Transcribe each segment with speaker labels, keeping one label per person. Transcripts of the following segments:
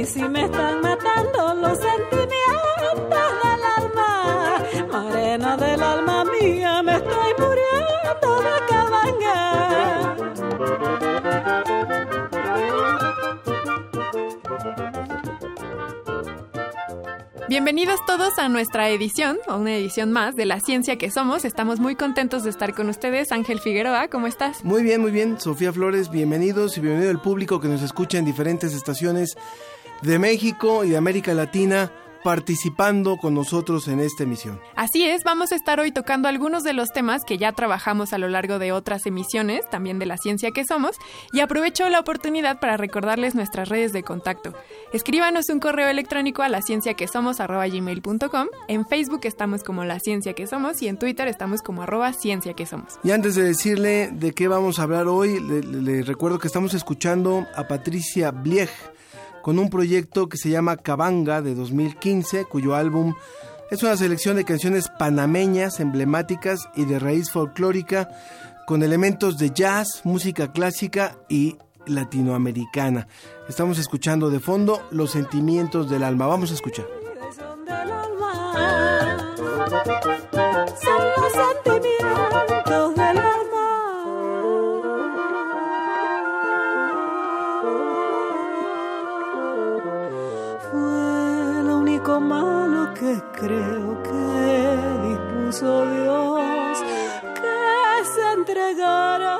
Speaker 1: Mí sí me están matando los sentimientos del alma. Morena del alma mía, me estoy muriendo de cabanga.
Speaker 2: Bienvenidos todos a nuestra edición, o una edición más de La Ciencia que Somos. Estamos muy contentos de estar con ustedes. Ángel Figueroa, ¿cómo estás?
Speaker 3: Muy bien, muy bien. Sofía Flores, bienvenidos y bienvenido al público que nos escucha en diferentes estaciones de México y de América Latina participando con nosotros en esta emisión.
Speaker 2: Así es, vamos a estar hoy tocando algunos de los temas que ya trabajamos a lo largo de otras emisiones, también de la ciencia que somos, y aprovecho la oportunidad para recordarles nuestras redes de contacto. Escríbanos un correo electrónico a la ciencia que somos gmail.com, en Facebook estamos como la ciencia que somos y en Twitter estamos como arroba ciencia que somos.
Speaker 3: Y antes de decirle de qué vamos a hablar hoy, le, le recuerdo que estamos escuchando a Patricia Blieg con un proyecto que se llama Cabanga de 2015, cuyo álbum es una selección de canciones panameñas, emblemáticas y de raíz folclórica, con elementos de jazz, música clásica y latinoamericana. Estamos escuchando de fondo Los sentimientos del alma. Vamos a escuchar.
Speaker 1: Único malo que creo que dispuso Dios que se entregara.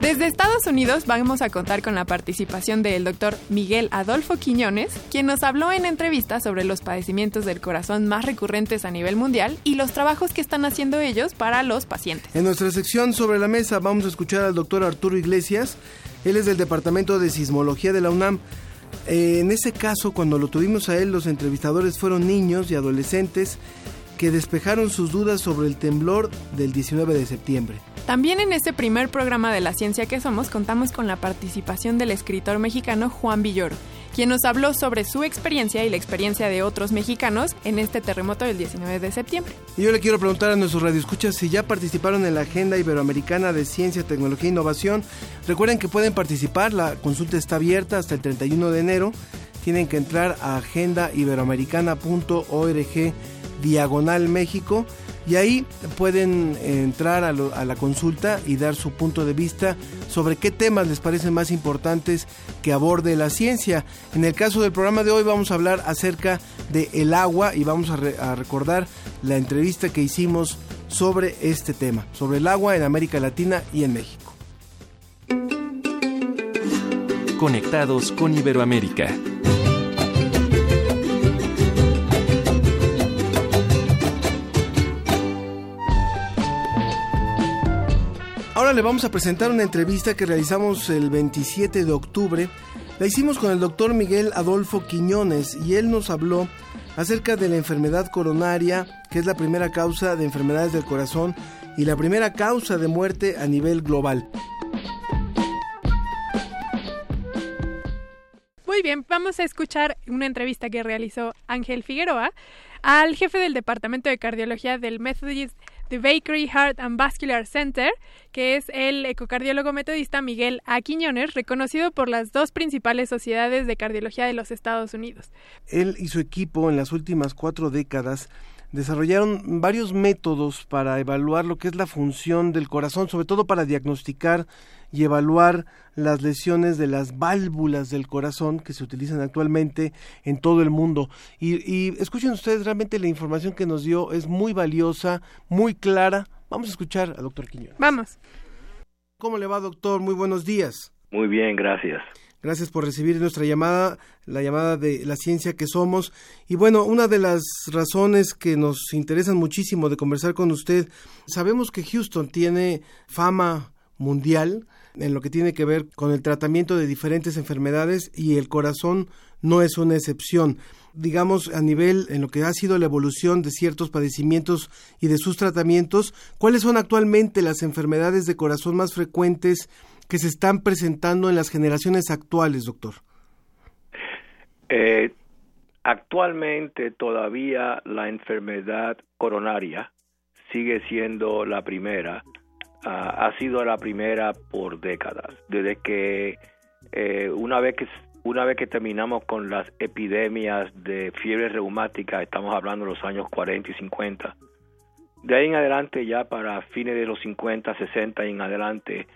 Speaker 2: Desde Estados Unidos vamos a contar con la participación del doctor Miguel Adolfo Quiñones, quien nos habló en entrevista sobre los padecimientos del corazón más recurrentes a nivel mundial y los trabajos que están haciendo ellos para los pacientes.
Speaker 3: En nuestra sección sobre la mesa vamos a escuchar al doctor Arturo Iglesias. Él es del Departamento de Sismología de la UNAM. Eh, en ese caso, cuando lo tuvimos a él, los entrevistadores fueron niños y adolescentes que despejaron sus dudas sobre el temblor del 19 de septiembre.
Speaker 2: También en este primer programa de La Ciencia que Somos contamos con la participación del escritor mexicano Juan Villoro, quien nos habló sobre su experiencia y la experiencia de otros mexicanos en este terremoto del 19 de septiembre.
Speaker 3: Y yo le quiero preguntar a nuestros radioescuchas si ya participaron en la Agenda Iberoamericana de Ciencia, Tecnología e Innovación. Recuerden que pueden participar, la consulta está abierta hasta el 31 de enero. Tienen que entrar a agendaiberoamericana.org diagonal México y ahí pueden entrar a, la consulta y dar su punto de vista sobre qué temas les parecen más importantes que aborde la ciencia. En el caso del programa de hoy vamos a hablar acerca de el agua y vamos a, a recordar la entrevista que hicimos sobre este tema, sobre el agua en América Latina y en México.
Speaker 4: Conectados con Iberoamérica.
Speaker 3: Le vamos a presentar una entrevista que realizamos el 27 de octubre. La hicimos con el doctor Miguel Adolfo Quiñones y él nos habló acerca de la enfermedad coronaria, que es la primera causa de enfermedades del corazón y la primera causa de muerte a nivel global.
Speaker 2: Muy bien, vamos a escuchar una entrevista que realizó Ángel Figueroa al jefe del Departamento de Cardiología del Methodist The Bakery Heart and Vascular Center, que es el ecocardiólogo metodista Miguel A. Reconocido por las dos principales sociedades de cardiología de los Estados Unidos.
Speaker 3: Él y su equipo en las últimas cuatro décadas desarrollaron varios métodos para evaluar lo que es la función del corazón, sobre todo para diagnosticar y evaluar las lesiones de las válvulas del corazón que se utilizan actualmente en todo el mundo. Y, y, escuchen ustedes, realmente la información que nos dio es muy valiosa, muy clara. Vamos a escuchar al doctor Quiñones.
Speaker 2: Vamos.
Speaker 3: ¿Cómo le va, doctor? Muy buenos días.
Speaker 5: Muy bien, gracias.
Speaker 3: Gracias por recibir nuestra llamada, la llamada de la ciencia que somos. Y bueno, una de las razones que nos interesan muchísimo de conversar con usted, sabemos que Houston tiene fama mundial en lo que tiene que ver con el tratamiento de diferentes enfermedades y el corazón no es una excepción. Digamos, a nivel en lo que ha sido la evolución de ciertos padecimientos y de sus tratamientos, ¿cuáles son actualmente las enfermedades de corazón más frecuentes que se están presentando en las generaciones actuales, doctor?
Speaker 5: Eh, actualmente todavía la enfermedad coronaria sigue siendo la primera, ha sido la primera por décadas, desde que eh, una vez que una vez que terminamos con las epidemias de fiebre reumática, estamos hablando de los años 40 y 50, de ahí en adelante ya para fines de los 50, 60 y en adelante,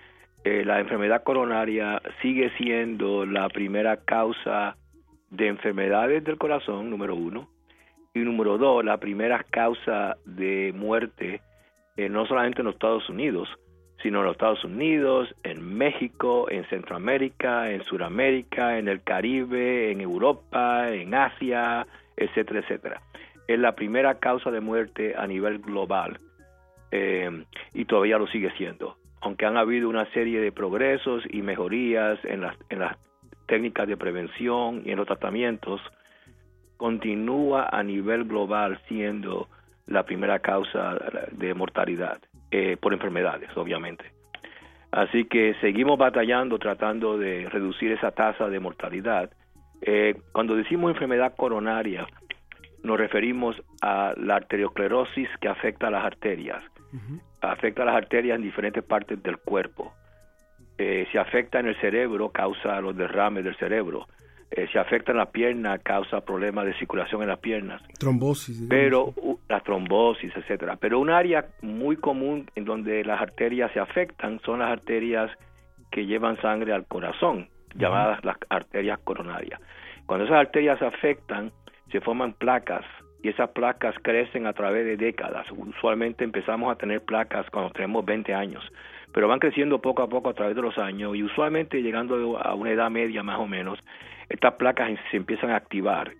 Speaker 5: eh, la enfermedad coronaria sigue siendo la primera causa de enfermedades del corazón, número uno, y número dos, la primera causa de muerte, eh, no solamente en los Estados Unidos, sino en los Estados Unidos, en México, en Centroamérica, en Sudamérica, en el Caribe, en Europa, en Asia, etcétera, etcétera. Es la primera causa de muerte a nivel global eh, y todavía lo sigue siendo aunque han habido una serie de progresos y mejorías en las, en las técnicas de prevención y en los tratamientos, continúa a nivel global siendo la primera causa de mortalidad eh, por enfermedades, obviamente. Así que seguimos batallando tratando de reducir esa tasa de mortalidad. Eh, cuando decimos enfermedad coronaria, nos referimos a la arteriosclerosis que afecta a las arterias afecta a las arterias en diferentes partes del cuerpo. Eh, si afecta en el cerebro, causa los derrames del cerebro. Eh, si afecta en la pierna, causa problemas de circulación en las piernas.
Speaker 3: Trombosis.
Speaker 5: Pero la trombosis, etcétera. Pero un área muy común en donde las arterias se afectan son las arterias que llevan sangre al corazón, llamadas las arterias coronarias. Cuando esas arterias se afectan, se forman placas y esas placas crecen a través de décadas. Usualmente empezamos a tener placas cuando tenemos 20 años, pero van creciendo poco a poco a través de los años y usualmente llegando a una edad media más o menos, estas placas se empiezan a activar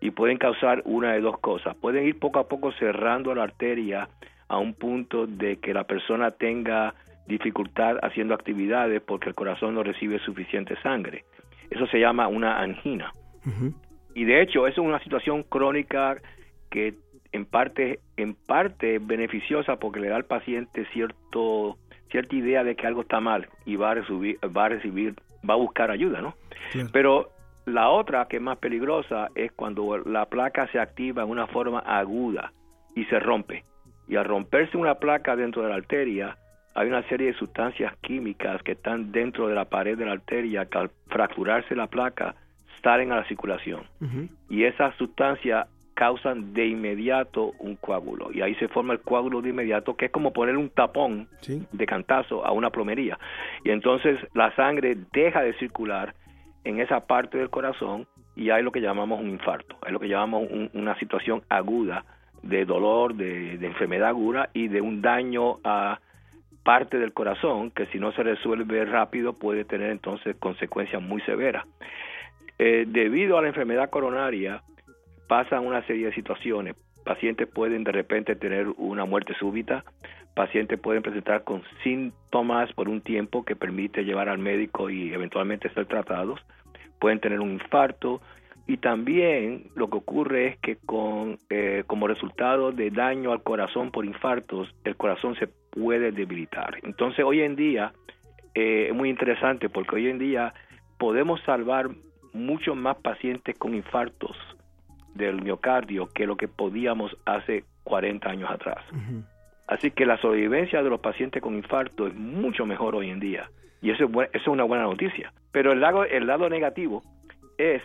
Speaker 5: y pueden causar una de dos cosas. Pueden ir poco a poco cerrando la arteria a un punto de que la persona tenga dificultad haciendo actividades porque el corazón no recibe suficiente sangre. Eso se llama una angina. Y de hecho, eso es una situación crónica que en parte en parte beneficiosa porque le da al paciente cierto cierta idea de que algo está mal y va a recibir va a recibir va a buscar ayuda no pero la otra que es más peligrosa es cuando la placa se activa en una forma aguda y se rompe. Y al romperse una placa dentro de la arteria hay una serie de sustancias químicas que están dentro de la pared de la arteria que al fracturarse la placa salen a la circulación. Y esa sustancia causan de inmediato un coágulo. Y ahí se forma el coágulo de inmediato que es como poner un tapón de cantazo a una plomería. Y entonces la sangre deja de circular en esa parte del corazón y hay lo que llamamos un infarto, es lo que llamamos una situación aguda de dolor, de, enfermedad aguda y de un daño a parte del corazón que si no se resuelve rápido puede tener entonces consecuencias muy severas. Eh, debido a la enfermedad coronaria, pasan una serie de situaciones. Pacientes pueden de repente tener una muerte súbita, pacientes pueden presentar con síntomas por un tiempo que permite llevar al médico y eventualmente ser tratados, pueden tener un infarto y también lo que ocurre es que con eh, como resultado de daño al corazón por infartos, el corazón se puede debilitar. Entonces hoy en día eh, es muy interesante porque hoy en día podemos salvar muchos más pacientes con infartos del miocardio que lo que podíamos hace 40 años atrás. Así que la sobrevivencia de los pacientes con infarto es mucho mejor hoy en día. Y eso es, eso es una buena noticia. Pero el lado, el lado negativo es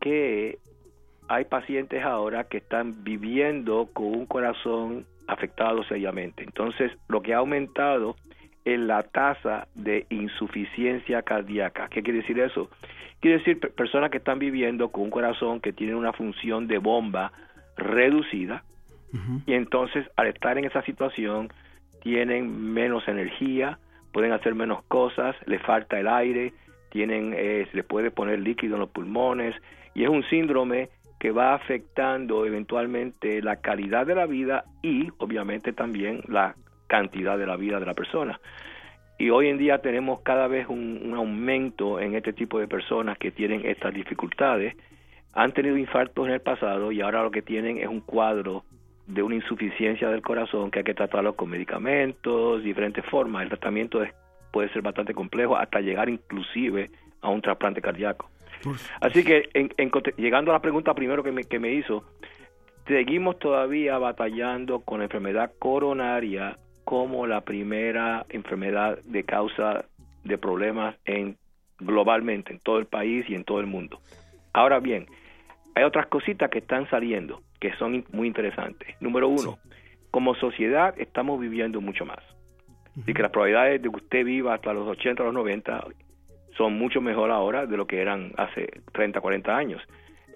Speaker 5: que hay pacientes ahora que están viviendo con un corazón afectado seriamente. Entonces, lo que ha aumentado es la tasa de insuficiencia cardíaca. ¿Qué quiere decir eso? Quiere decir personas que están viviendo con un corazón que tiene una función de bomba reducida y entonces al estar en esa situación tienen menos energía, pueden hacer menos cosas, les falta el aire, tienen, eh, se les puede poner líquido en los pulmones y es un síndrome que va afectando eventualmente la calidad de la vida y obviamente también la cantidad de la vida de la persona. Y hoy en día tenemos cada vez un, un aumento en este tipo de personas que tienen estas dificultades. Han tenido infartos en el pasado y ahora lo que tienen es un cuadro de una insuficiencia del corazón que hay que tratarlo con medicamentos, diferentes formas. El tratamiento es- puede ser bastante complejo hasta llegar inclusive a un trasplante cardíaco. Así que, en- llegando a la pregunta primero que me, que me hizo, seguimos todavía batallando con la enfermedad coronaria como la primera enfermedad de causa de problemas en globalmente en todo el país y en todo el mundo. Ahora bien, hay otras cositas que están saliendo que son muy interesantes. Número uno, como sociedad estamos viviendo mucho más. Así que las probabilidades de que usted viva hasta los 80 o los 90 son mucho mejor ahora de lo que eran hace 30, 40 años.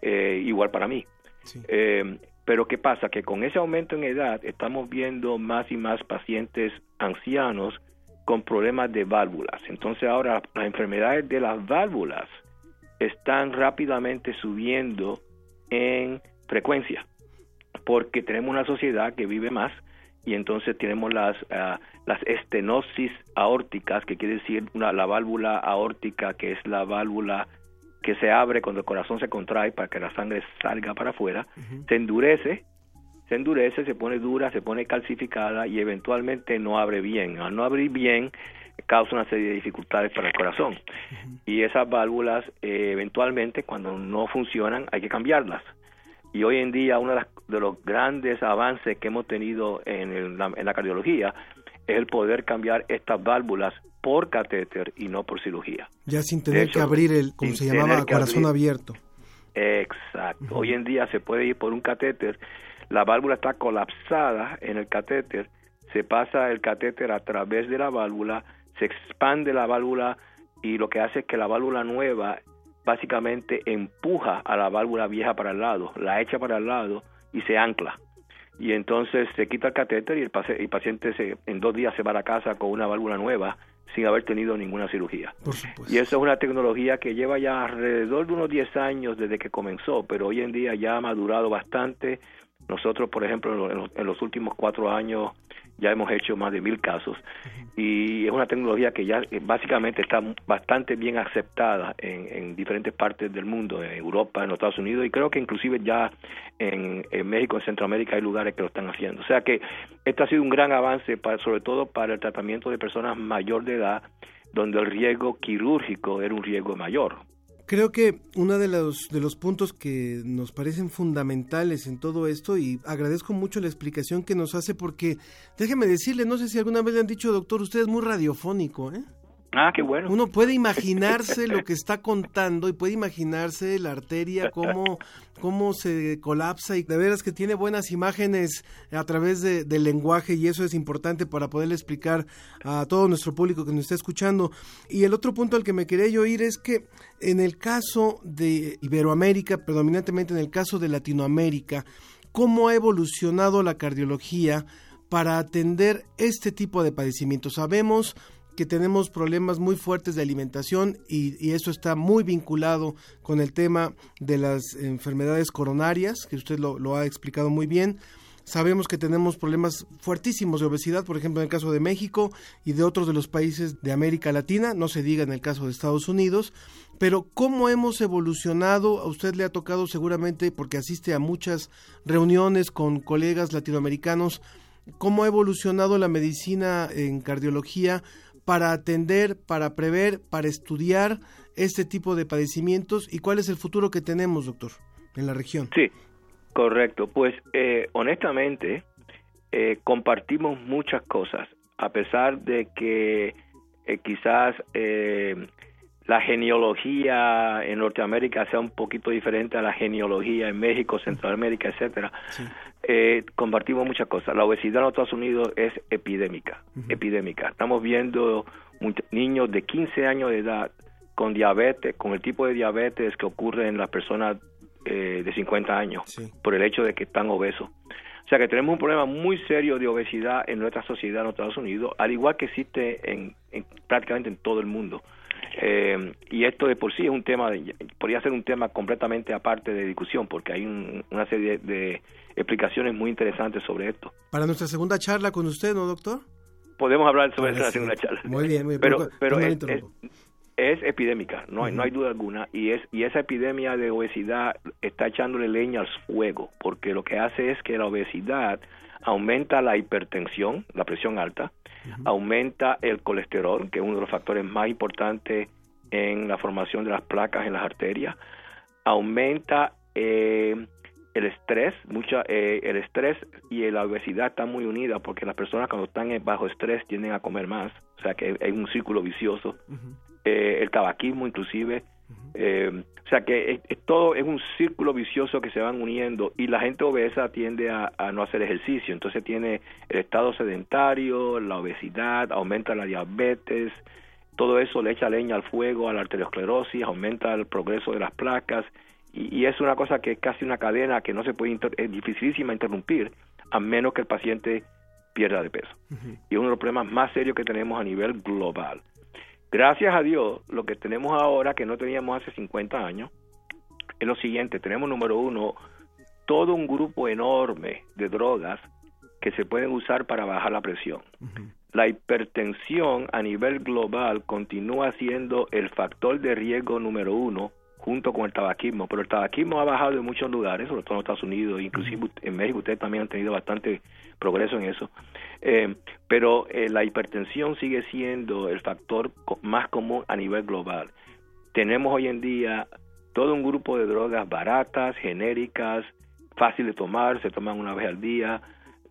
Speaker 5: Eh, igual para mí. Eh, pero ¿qué pasa? Que con ese aumento en edad estamos viendo más y más pacientes ancianos con problemas de válvulas. Entonces ahora las enfermedades de las válvulas están rápidamente subiendo en frecuencia porque tenemos una sociedad que vive más y entonces tenemos las ah, las estenosis aórticas que quiere decir una, la válvula aórtica que es la válvula que se abre cuando el corazón se contrae para que la sangre salga para afuera se endurece se endurece se pone dura se pone calcificada y eventualmente no abre bien. Al no abrir bien causa una serie de dificultades para el corazón. Y esas válvulas eh, eventualmente cuando no funcionan hay que cambiarlas. Y hoy en día uno de, las- de los grandes avances que hemos tenido en, el- la, en la cardiología es el poder cambiar estas válvulas por catéter y no por cirugía.
Speaker 3: Ya sin tener
Speaker 5: hecho,
Speaker 3: que abrir el, como se llamaba, corazón
Speaker 5: abrir.
Speaker 3: abierto.
Speaker 5: Exacto. Hoy en día se puede ir por un catéter, la válvula está colapsada en el catéter, se pasa el catéter a través de la válvula, se expande la válvula y lo que hace es que la válvula nueva básicamente empuja a la válvula vieja para el lado, la echa para el lado y se ancla. Y entonces se quita el catéter y el paciente se, en dos días se va a la casa con una válvula nueva sin haber tenido ninguna cirugía. Y eso es una tecnología que lleva ya alrededor de unos 10 años desde que comenzó, pero hoy en día ya ha madurado bastante. Nosotros, por ejemplo, en los, en los últimos cuatro años ya hemos hecho más de mil casos y es una tecnología que ya eh, básicamente está bastante bien aceptada en, en diferentes partes del mundo, en Europa, en los Estados Unidos y creo que inclusive ya en, en México, en Centroamérica hay lugares que lo están haciendo. O sea que este ha sido un gran avance, para, sobre todo para el tratamiento de personas mayor de edad, donde el riesgo quirúrgico era un riesgo mayor.
Speaker 3: Creo que uno de los, de los puntos que nos parecen fundamentales en todo esto, y agradezco mucho la explicación que nos hace, porque déjeme decirle, no sé si alguna vez le han dicho, doctor, usted es muy radiofónico, ¿eh?
Speaker 5: Ah, qué bueno.
Speaker 3: Uno puede imaginarse lo que está contando y puede imaginarse la arteria, cómo, cómo se colapsa y de veras que tiene buenas imágenes a través de- del lenguaje y eso es importante para poderle explicar a todo nuestro público que nos está escuchando. Y el otro punto al que me quería yo ir es que en el caso de Iberoamérica, predominantemente en el caso de Latinoamérica, cómo ha evolucionado la cardiología para atender este tipo de padecimientos. Sabemos que tenemos problemas muy fuertes de alimentación y, y eso está muy vinculado con el tema de las enfermedades coronarias, que usted lo, lo ha explicado muy bien. Sabemos que tenemos problemas fuertísimos de obesidad, por ejemplo, en el caso de México y de otros de los países de América Latina, no se diga en el caso de Estados Unidos, pero cómo hemos evolucionado, a usted le ha tocado seguramente porque asiste a muchas reuniones con colegas latinoamericanos, cómo ha evolucionado la medicina en cardiología para atender, para prever, para estudiar este tipo de padecimientos y cuál es el futuro que tenemos, doctor, en la región.
Speaker 5: Sí, correcto. Pues eh, honestamente eh, compartimos muchas cosas, a pesar de que eh, quizás eh, la genealogía en Norteamérica sea un poquito diferente a la genealogía en México, Centroamérica, etcétera. Eh, compartimos muchas cosas. La obesidad en los Estados Unidos es epidémica, epidémica. Estamos viendo niños de 15 años de edad con diabetes, con el tipo de diabetes que ocurre en las personas eh, de 50 años, por el hecho de que están obesos. O sea que tenemos un problema muy serio de obesidad en nuestra sociedad en los Estados Unidos, al igual que existe en, en prácticamente en todo el mundo. Eh, y esto de por sí es un tema, de, podría ser un tema completamente aparte de discusión, porque hay un- una serie de explicaciones muy interesantes sobre esto.
Speaker 3: Para nuestra segunda charla con usted, ¿no, doctor?
Speaker 5: Podemos hablar sobre eso en la segunda charla.
Speaker 3: Muy bien, muy bien.
Speaker 5: Pero, pero es, es- es epidémica, no hay, no hay duda alguna, y es y esa epidemia de obesidad está echándole leña al fuego, porque lo que hace es que la obesidad aumenta la hipertensión, la presión alta, aumenta el colesterol, que es uno de los factores más importantes en la formación de las placas en las arterias, aumenta eh, el estrés, mucha, eh, el estrés y la obesidad están muy unidas porque las personas cuando están bajo estrés tienden a comer más, o sea que hay un círculo vicioso. Eh, el tabaquismo inclusive, eh, o sea que es, es todo es un círculo vicioso que se van uniendo y la gente obesa tiende a, a no hacer ejercicio, entonces tiene el estado sedentario, la obesidad, aumenta la diabetes, todo eso le echa leña al fuego, a la arteriosclerosis, aumenta el progreso de las placas y, y es una cosa que es casi una cadena que no se puede, inter- es dificilísima interrumpir a menos que el paciente pierda de peso. Y es uno de los problemas más serios que tenemos a nivel global. Gracias a Dios, lo que tenemos ahora que no teníamos hace 50 años es lo siguiente, tenemos número uno, todo un grupo enorme de drogas que se pueden usar para bajar la presión. La hipertensión a nivel global continúa siendo el factor de riesgo número uno junto con el tabaquismo, pero el tabaquismo ha bajado en muchos lugares, sobre todo en Estados Unidos, inclusive en México ustedes también han tenido bastante progreso en eso, Eh, pero eh, la hipertensión sigue siendo el factor más común a nivel global. Tenemos hoy en día todo un grupo de drogas baratas, genéricas, fácil de tomar, se toman una vez al día,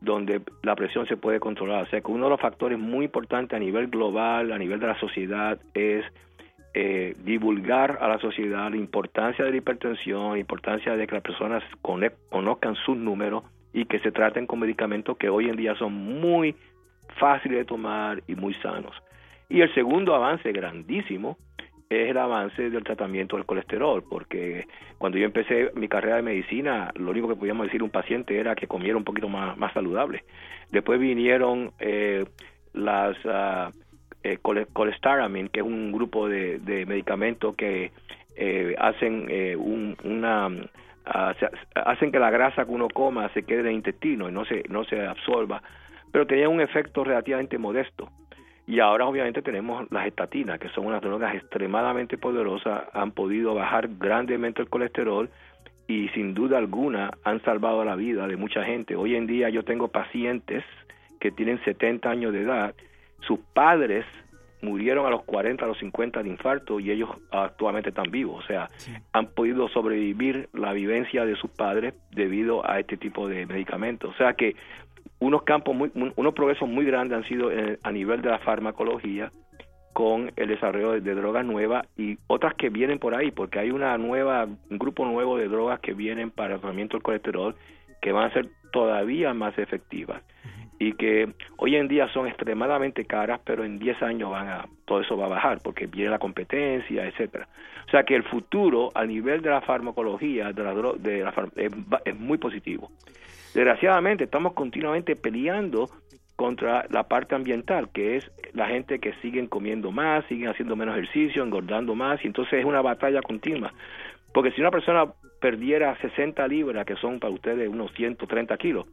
Speaker 5: donde la presión se puede controlar. O sea que uno de los factores muy importantes a nivel global, a nivel de la sociedad, es eh, divulgar a la sociedad la importancia de la hipertensión, la importancia de que las personas conozcan sus números y que se traten con medicamentos que hoy en día son muy fáciles de tomar y muy sanos. Y el segundo avance grandísimo es el avance del tratamiento del colesterol, porque cuando yo empecé mi carrera de medicina, lo único que podíamos decir a un paciente era que comiera un poquito más, más saludable. Después vinieron eh, las ah, eh, cole- colestaramin, que es un grupo de, de medicamentos que eh, hacen eh, un- una ah, hacen que la grasa que uno coma se quede en el intestino y no se no se absorba, pero tenía un efecto relativamente modesto. Y ahora obviamente tenemos las estatinas, que son unas drogas extremadamente poderosas, han podido bajar grandemente el colesterol y sin duda alguna han salvado la vida de mucha gente. Hoy en día yo tengo pacientes que tienen 70 años de edad, sus padres murieron a los 40, a los 50 de infarto y ellos actualmente están vivos, o sea, han podido sobrevivir la vivencia de sus padres debido a este tipo de medicamentos. O sea que unos campos muy, un- unos progresos muy grandes han sido eh, a nivel de la farmacología con el desarrollo de, de drogas nuevas y otras que vienen por ahí, porque hay una nueva, un grupo nuevo de drogas que vienen para el tratamiento del colesterol que van a ser todavía más efectivas y que hoy en día son extremadamente caras, pero en 10 años van a todo eso va a bajar porque viene la competencia, etcétera. O sea que el futuro a nivel de la farmacología de la, de la es, es muy positivo. Desgraciadamente estamos continuamente peleando contra la parte ambiental, que es la gente que siguen comiendo más, siguen haciendo menos ejercicio, engordando más, y entonces es una batalla continua. Porque si una persona perdiera 60 libras, que son para ustedes unos 130 kilos,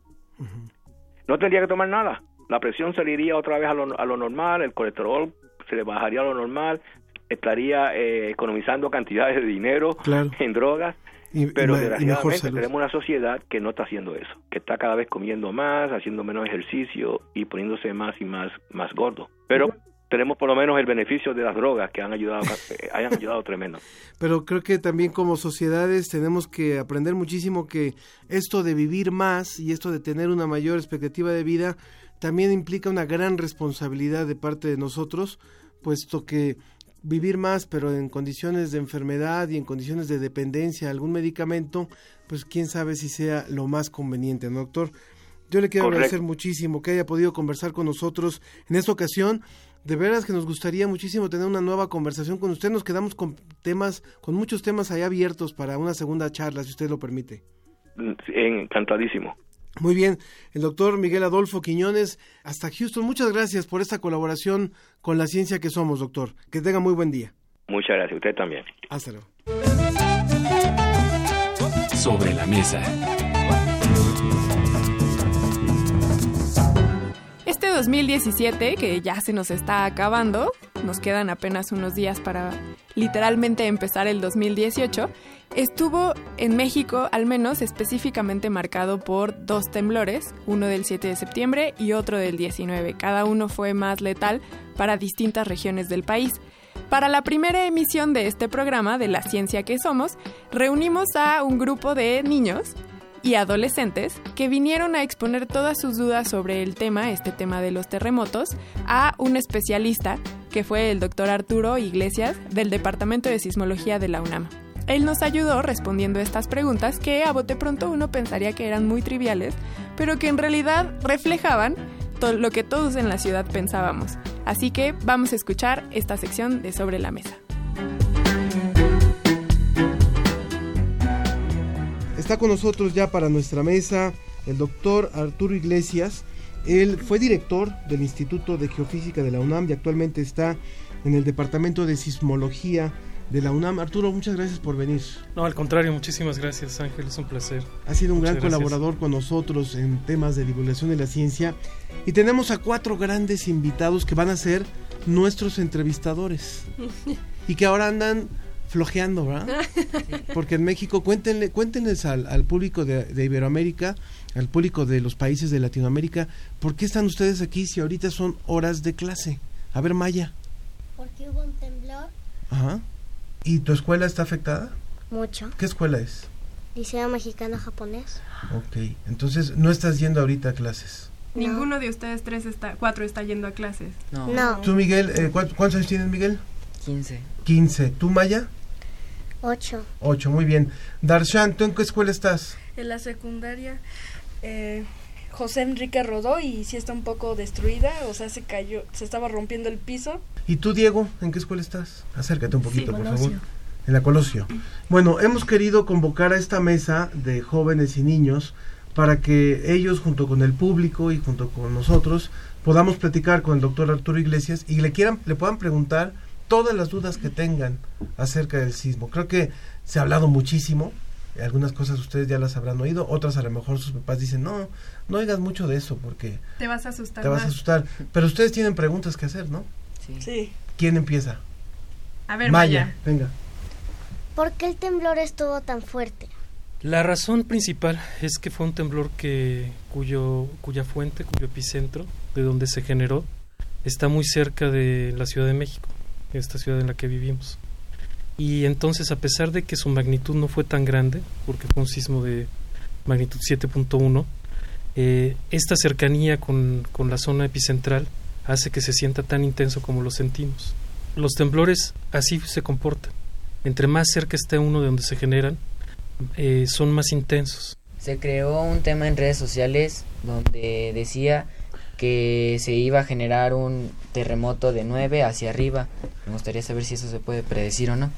Speaker 5: no tendría que tomar nada. La presión saliría otra vez a lo, a lo normal, el colesterol se le bajaría a lo normal, estaría eh, economizando cantidades de dinero
Speaker 3: Claro.
Speaker 5: en drogas,
Speaker 3: Y-
Speaker 5: pero
Speaker 3: y
Speaker 5: desgraciadamente tenemos una sociedad que no está haciendo eso, que está cada vez comiendo más, haciendo menos ejercicio y poniéndose más y más, más gordo. Pero tenemos por lo menos el beneficio de las drogas que han ayudado, eh, hayan ayudado tremendo.
Speaker 3: Pero creo que también como sociedades tenemos que aprender muchísimo que esto de vivir más y esto de tener una mayor expectativa de vida también implica una gran responsabilidad de parte de nosotros, puesto que vivir más pero en condiciones de enfermedad y en condiciones de dependencia a algún medicamento, pues quién sabe si sea lo más conveniente, ¿no, doctor? Yo le quiero
Speaker 5: Correcto.
Speaker 3: agradecer muchísimo que haya podido conversar con nosotros en esta ocasión. De veras que nos gustaría muchísimo tener una nueva conversación con usted. Nos quedamos con temas, con muchos temas ahí abiertos para una segunda charla, si usted lo permite.
Speaker 5: Encantadísimo.
Speaker 3: Muy bien, el doctor Miguel Adolfo Quiñones, hasta Houston. Muchas gracias por esta colaboración con la ciencia que somos, doctor. Que tenga muy buen día.
Speaker 5: Muchas gracias, usted también.
Speaker 3: Hasta luego.
Speaker 4: Sobre la mesa.
Speaker 2: 2017, que ya se nos está acabando, nos quedan apenas unos días para literalmente empezar el 2018, estuvo en México al menos específicamente marcado por dos temblores, uno del 7 de septiembre y otro del 19. Cada uno fue más letal para distintas regiones del país. Para la primera emisión de este programa de La Ciencia que Somos, reunimos a un grupo de niños y adolescentes que vinieron a exponer todas sus dudas sobre el tema, este tema de los terremotos, a un especialista que fue el doctor Arturo Iglesias del Departamento de Sismología de la UNAM. Él nos ayudó respondiendo estas preguntas que a bote pronto uno pensaría que eran muy triviales, pero que en realidad reflejaban lo que todos en la ciudad pensábamos. Así que vamos a escuchar esta sección de Sobre la Mesa.
Speaker 3: Está con nosotros ya para nuestra mesa el doctor Arturo Iglesias. Él fue director del Instituto de Geofísica de la UNAM y actualmente está en el Departamento de Sismología de la UNAM. Arturo, muchas gracias por venir.
Speaker 6: No, al contrario, muchísimas gracias Ángel, es un placer.
Speaker 3: Ha sido un
Speaker 6: Muchas
Speaker 3: gran
Speaker 6: gracias.
Speaker 3: colaborador con nosotros en temas de divulgación de la ciencia y tenemos a cuatro grandes invitados que van a ser nuestros entrevistadores y que ahora andan flojeando, ¿verdad? Porque en México, cuéntenle, cuéntenles al, al público de, de Iberoamérica, al público de los países de Latinoamérica, ¿por qué están ustedes aquí si ahorita son horas de clase? A ver, Maya.
Speaker 7: Porque hubo un temblor
Speaker 3: Ajá. ¿Y tu escuela está afectada?
Speaker 7: mucho.
Speaker 3: ¿Qué escuela es?
Speaker 7: Liceo Mexicano Japonés.
Speaker 3: Ok, entonces no estás yendo ahorita a clases.
Speaker 2: Ninguno de ustedes tres está, cuatro está yendo a clases.
Speaker 7: No.
Speaker 3: ¿Tú, Miguel, eh, ¿cuántos, cuántos años tienes, Miguel?
Speaker 8: 15.
Speaker 3: 15. ¿Tú, Maya?
Speaker 7: Ocho.
Speaker 3: 8, muy bien. Darshan, ¿tú en qué escuela estás?
Speaker 9: En la secundaria, eh, José Enrique rodó y sí está un poco destruida, o sea, se cayó, se estaba rompiendo el piso.
Speaker 3: ¿Y tú, Diego, en qué escuela estás? Acércate un poquito, por favor. En la Colosio. Bueno, hemos querido convocar a esta mesa de jóvenes y niños para que ellos, junto con el público y junto con nosotros, podamos platicar con el doctor Arturo Iglesias y le quieran, le puedan preguntar todas las dudas que tengan acerca del sismo. Creo que se ha hablado muchísimo, algunas cosas ustedes ya las habrán oído, otras a lo mejor sus papás dicen, no, no oigas mucho de eso porque
Speaker 2: Te vas a asustar.
Speaker 3: te vas a
Speaker 2: más.
Speaker 3: asustar. Pero ustedes tienen preguntas que hacer, ¿no?
Speaker 9: Sí.
Speaker 3: ¿Quién empieza?
Speaker 2: A ver,
Speaker 3: Maya,
Speaker 2: Maya.
Speaker 3: venga.
Speaker 7: ¿Por qué el temblor estuvo tan fuerte?
Speaker 6: La razón principal es que fue un temblor que cuyo cuya fuente, cuyo epicentro, de donde se generó, está muy cerca de la Ciudad de México, esta ciudad en la que vivimos. Y entonces, a pesar de que su magnitud no fue tan grande, porque fue un sismo de magnitud 7.1, eh, esta cercanía con, con la zona epicentral hace que se sienta tan intenso como lo sentimos. Los temblores así se comportan. Entre más cerca esté uno de donde se generan, eh, son más intensos.
Speaker 8: Se creó un tema en redes sociales donde decía que se iba a generar un terremoto de 9 hacia arriba. Me gustaría saber si eso se puede predecir o no.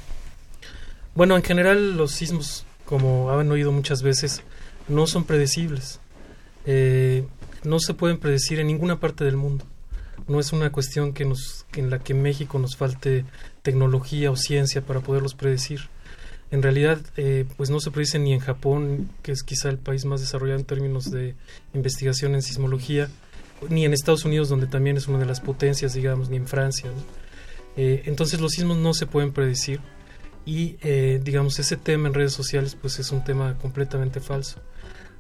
Speaker 6: Bueno, en general los sismos, como han oído muchas veces, no son predecibles. Eh, no se pueden predecir en ninguna parte del mundo. No es una cuestión que nos, en la que México nos falte tecnología o ciencia para poderlos predecir. En realidad, eh, pues no se predice ni en Japón, que es quizá el país más desarrollado en términos de investigación en sismología, ni en Estados Unidos, donde también es una de las potencias, digamos, ni en Francia. ¿no? Eh, entonces los sismos no se pueden predecir y eh, digamos ese tema en redes sociales pues es un tema completamente falso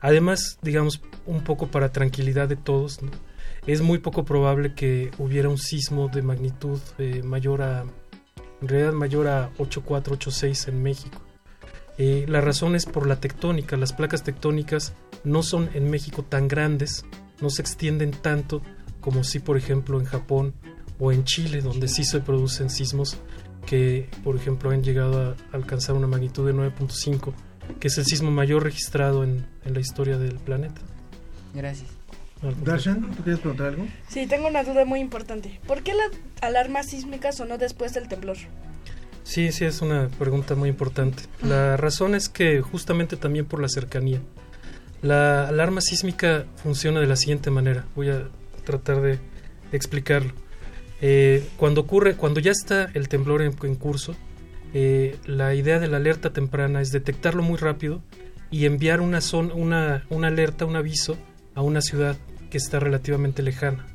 Speaker 6: además digamos un poco para tranquilidad de todos ¿no? es muy poco probable que hubiera un sismo de magnitud eh, mayor a en realidad mayor a 8.4 8.6 en México Eh, la razón es por la tectónica las placas tectónicas no son en México tan grandes no se extienden tanto como si por ejemplo en Japón o en Chile donde sí se producen sismos que, por ejemplo, han llegado a alcanzar una magnitud de 9.5, que es el sismo mayor registrado en, en la historia del planeta.
Speaker 8: Gracias.
Speaker 3: Darshan, ¿tú quieres preguntar algo?
Speaker 9: Sí, tengo una duda muy importante. ¿Por qué la alarma sísmica sonó después del temblor?
Speaker 6: Sí, sí, es una pregunta muy importante. La razón es que justamente también por la cercanía. La alarma sísmica funciona de la siguiente manera. Voy a tratar de explicarlo. Eh, cuando ocurre, cuando ya está el temblor en, curso, eh, la idea de la alerta temprana es detectarlo muy rápido y enviar una, zona, una, una alerta, un aviso a una ciudad que está relativamente lejana.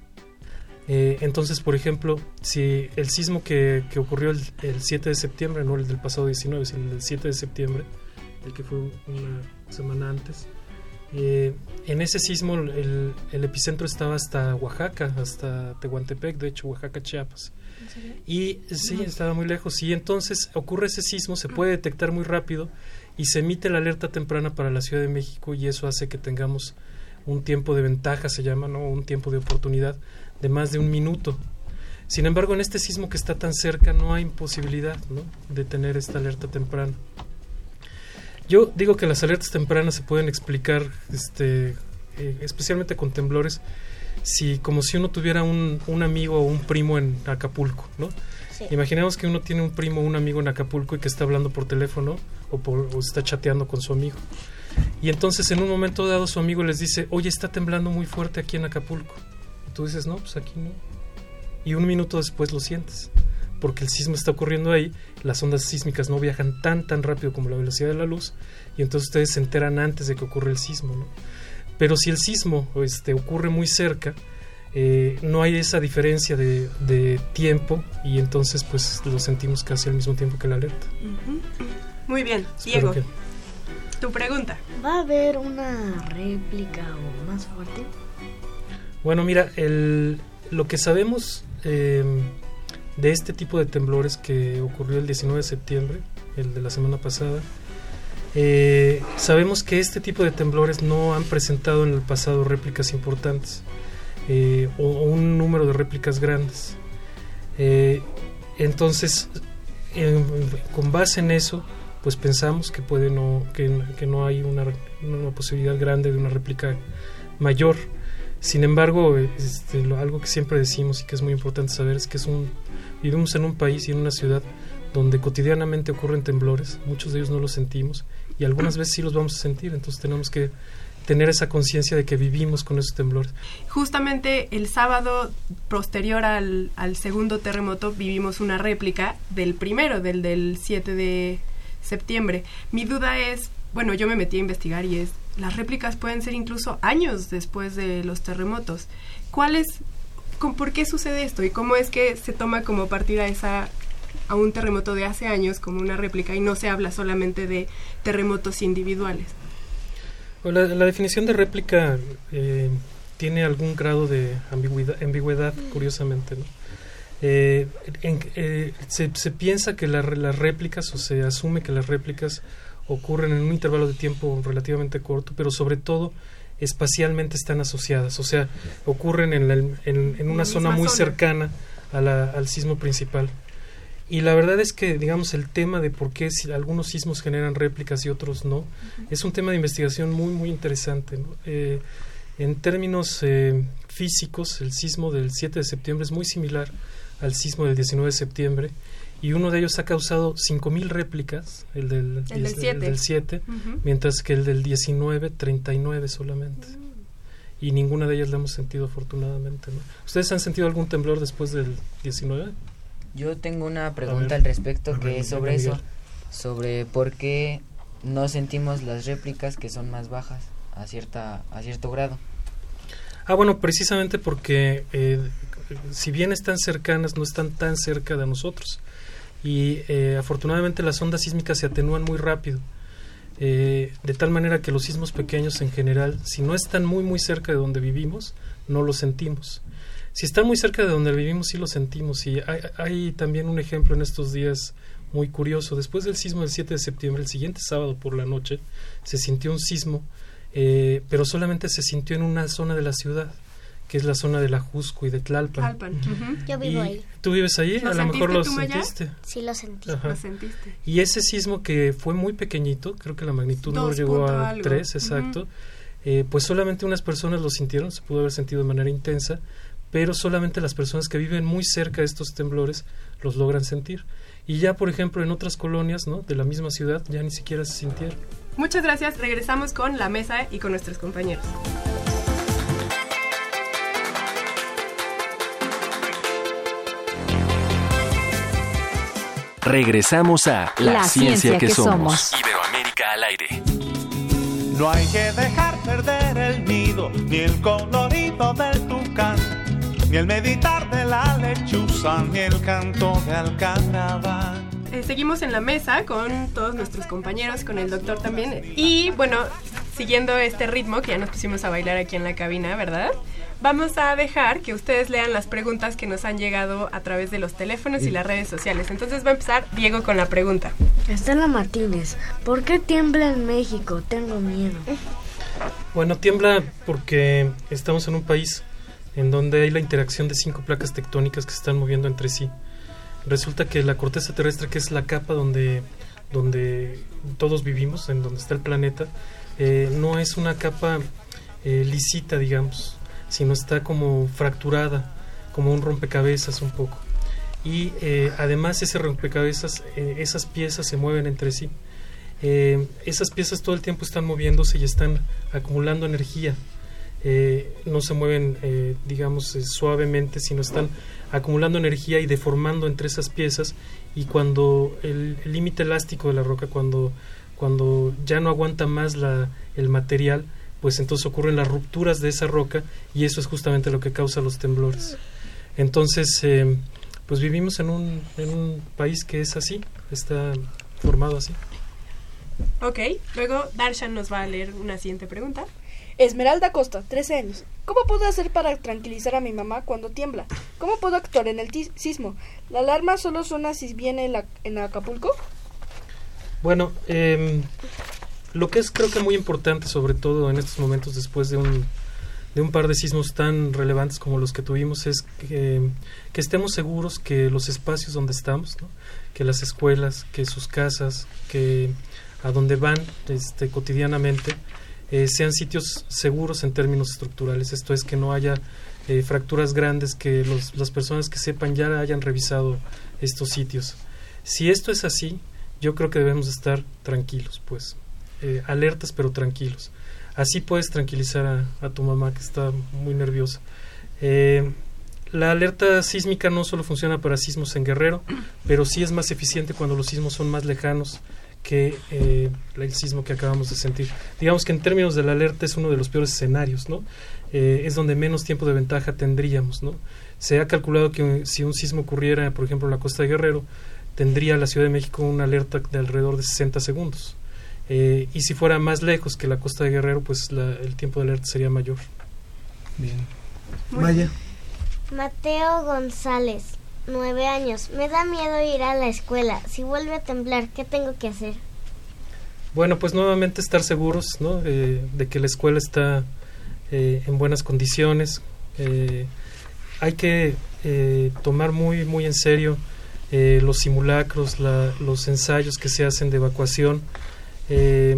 Speaker 6: Eh, entonces, por ejemplo, si el sismo que, que ocurrió el, el, 7 de septiembre, no el del pasado 19, sino el del 7 de septiembre, el que fue una semana antes, eh, en ese sismo el, el, epicentro estaba hasta Oaxaca, hasta Tehuantepec, de hecho Oaxaca, Chiapas. Y sí, estaba muy lejos. Y entonces ocurre ese sismo, se puede detectar muy rápido y se emite la alerta temprana para la Ciudad de México y eso hace que tengamos un tiempo de ventaja, se llama, ¿no? Un tiempo de oportunidad de más de un minuto. Sin embargo, en este sismo que está tan cerca no hay posibilidad ¿no? de tener esta alerta temprana. Yo digo que las alertas tempranas se pueden explicar, este, eh, especialmente con temblores, si como si uno tuviera un, un amigo o un primo en Acapulco, ¿no? Sí. Imaginemos que uno tiene un primo o un amigo en Acapulco y que está hablando por teléfono o, por, o está chateando con su amigo. Y entonces en un momento dado su amigo les dice, oye, está temblando muy fuerte aquí en Acapulco. Y tú dices, no, pues aquí no. Y un minuto después lo sientes, porque el sismo está ocurriendo ahí, las ondas sísmicas no viajan tan, tan rápido como la velocidad de la luz, y entonces ustedes se enteran antes de que ocurre el sismo. ¿no? Pero si el sismo este, ocurre muy cerca, eh, no hay esa diferencia de, de, tiempo y entonces pues lo sentimos casi al mismo tiempo que la alerta.
Speaker 10: Uh -huh. Muy bien, Diego. Que... Tu pregunta.
Speaker 7: ¿Va a haber una réplica o más fuerte?
Speaker 6: Bueno, mira, el, lo que sabemos eh, de este tipo de temblores que ocurrió el 19 de septiembre, el de la semana pasada, eh, sabemos que este tipo de temblores no han presentado en el pasado réplicas importantes eh, o, un número de réplicas grandes. Eh, entonces, con base en eso, pues pensamos que puede no que no hay una, una, posibilidad grande de una réplica mayor. Sin embargo, este, algo que siempre decimos y que es muy importante saber es que es un vivimos en un país y en una ciudad donde cotidianamente ocurren temblores, muchos de ellos no los sentimos y algunas veces sí los vamos a sentir, entonces tenemos que tener esa conciencia de que vivimos con esos temblores.
Speaker 10: Justamente el sábado posterior al, al, segundo terremoto vivimos una réplica del primero, del del 7 de septiembre. Mi duda es, bueno, yo me metí a investigar y es, las réplicas pueden ser incluso años después de los terremotos. ¿Cuál es, con, por qué sucede esto y cómo es que se toma como partida esa a un terremoto de hace años como una réplica y no se habla solamente de terremotos individuales?
Speaker 6: La, la definición de réplica eh, tiene algún grado de ambigüedad, ambigüedad curiosamente. ¿no? Eh, en, eh, se, se, piensa que la, las réplicas, o se asume que las réplicas ocurren en un intervalo de tiempo relativamente corto, pero sobre todo espacialmente están asociadas, o sea, ocurren en, la, en, en una zona muy zona. cercana a la, al sismo principal. Y la verdad es que, digamos, el tema de por qué si algunos sismos generan réplicas y otros no, uh -huh. es un tema de investigación muy, muy interesante. ¿no? Eh, en términos eh, físicos, el sismo del 7 de septiembre es muy similar al sismo del 19 de septiembre y uno de ellos ha causado 5.000 réplicas, el del,
Speaker 10: el del 7,
Speaker 6: el del 7 uh -huh. mientras que el del 19, 39 solamente. Uh -huh. Y ninguna de ellas la hemos sentido afortunadamente. ¿no? ¿Ustedes han sentido algún temblor después del 19?
Speaker 8: Yo tengo una pregunta al respecto que es sobre eso, sobre por qué no sentimos las réplicas que son más bajas a cierta a cierto grado.
Speaker 6: Ah, bueno, precisamente porque eh, si bien están cercanas, no están tan cerca de nosotros. Y eh, afortunadamente las ondas sísmicas se atenúan muy rápido. Eh, de tal manera que los sismos pequeños en general, si no están muy muy cerca de donde vivimos, no los sentimos. Si están muy cerca de donde vivimos, sí lo sentimos. Y hay, hay, también un ejemplo en estos días muy curioso. Después del sismo del 7 de septiembre, el siguiente sábado por la noche, se sintió un sismo, eh, pero solamente se sintió en una zona de la ciudad, que es la zona de la Jusco y de Tlalpan.
Speaker 7: Tlalpan. Uh -huh. Yo vivo ahí.
Speaker 6: ¿Tú vives ahí? A lo mejor lo sentiste.
Speaker 7: Sí, lo sentí.
Speaker 10: Lo sentiste.
Speaker 6: Y ese sismo que fue muy pequeñito, creo que la magnitud no llegó a algo. 3, exacto. Uh -huh. eh, pues solamente unas personas lo sintieron, se pudo haber sentido de manera intensa, pero solamente las personas que viven muy cerca de estos temblores los logran sentir. Y ya, por ejemplo, en otras colonias ¿no? de la misma ciudad ya ni siquiera se sintieron.
Speaker 10: Muchas gracias. Regresamos con la mesa y con nuestros compañeros.
Speaker 4: Regresamos a La, ciencia, que, somos. Iberoamérica al aire.
Speaker 11: No hay que dejar perder el nido, ni el colorido del tucán, ni el meditar de la lechuza, ni el canto de alcaraván.
Speaker 10: Eh, seguimos en la mesa con todos nuestros compañeros, con el doctor también. Y bueno, siguiendo este ritmo que ya nos pusimos a bailar aquí en la cabina, ¿verdad? Vamos a dejar que ustedes lean las preguntas que nos han llegado a través de los teléfonos y las redes sociales. Entonces va a empezar Diego con la pregunta.
Speaker 7: Estela Martínez, ¿por qué tiembla en México? Tengo miedo.
Speaker 6: Bueno, tiembla porque estamos en un país en donde hay la interacción de cinco placas tectónicas que se están moviendo entre sí. Resulta que la corteza terrestre, que es la capa donde, donde todos vivimos, en donde está el planeta, eh, no es una capa eh, lisita, digamos, sino está como fracturada, como un rompecabezas un poco. Y eh, además ese rompecabezas, esas piezas se mueven entre sí. esas piezas todo el tiempo están moviéndose y están acumulando energía. no se mueven, digamos, suavemente, sino están acumulando energía y deformando entre esas piezas. Y cuando el límite elástico de la roca, cuando cuando ya no aguanta más la, el material, pues entonces ocurren las rupturas de esa roca y eso es justamente lo que causa los temblores. Entonces, eh, pues vivimos en un, en un país que es así, está formado así.
Speaker 10: Ok, luego Darshan nos va a leer una siguiente pregunta.
Speaker 9: Esmeralda Costa, 13 años. ¿Cómo puedo hacer para tranquilizar a mi mamá cuando tiembla? ¿Cómo puedo actuar en el sismo? ¿La alarma solo suena si viene en, la, en Acapulco?
Speaker 6: Bueno, eh, lo que es creo que muy importante, sobre todo en estos momentos después de un, de un par de sismos tan relevantes como los que tuvimos, es que, estemos seguros que los espacios donde estamos, que las escuelas, que sus casas, que a donde van este, cotidianamente, eh, sean sitios seguros en términos estructurales. Esto es que no haya eh, fracturas grandes, que los, las personas que sepan ya hayan revisado estos sitios. Si esto es así, yo creo que debemos estar tranquilos, pues, eh, alertas pero tranquilos. Así puedes tranquilizar a, tu mamá que está muy nerviosa. Eh, la alerta sísmica no solo funciona para sismos en Guerrero, pero sí es más eficiente cuando los sismos son más lejanos que eh, el sismo que acabamos de sentir. Digamos que en términos de la alerta es uno de los peores escenarios, ¿no? es donde menos tiempo de ventaja tendríamos, ¿no? Se ha calculado que si un sismo ocurriera, por ejemplo, en la costa de Guerrero, tendría la Ciudad de México una alerta de alrededor de 60 segundos. Eh, y si fuera más lejos que la costa de Guerrero, pues el tiempo de alerta sería mayor.
Speaker 3: Bien. Maya.
Speaker 7: Mateo González, nueve años. Me da miedo ir a la escuela. Si vuelve a temblar, ¿qué tengo que hacer?
Speaker 6: Bueno, pues nuevamente estar seguros ¿no? Eh, de que la escuela está eh, en buenas condiciones. hay que tomar muy, muy en serio eh, los simulacros, los ensayos que se hacen de evacuación. Eh,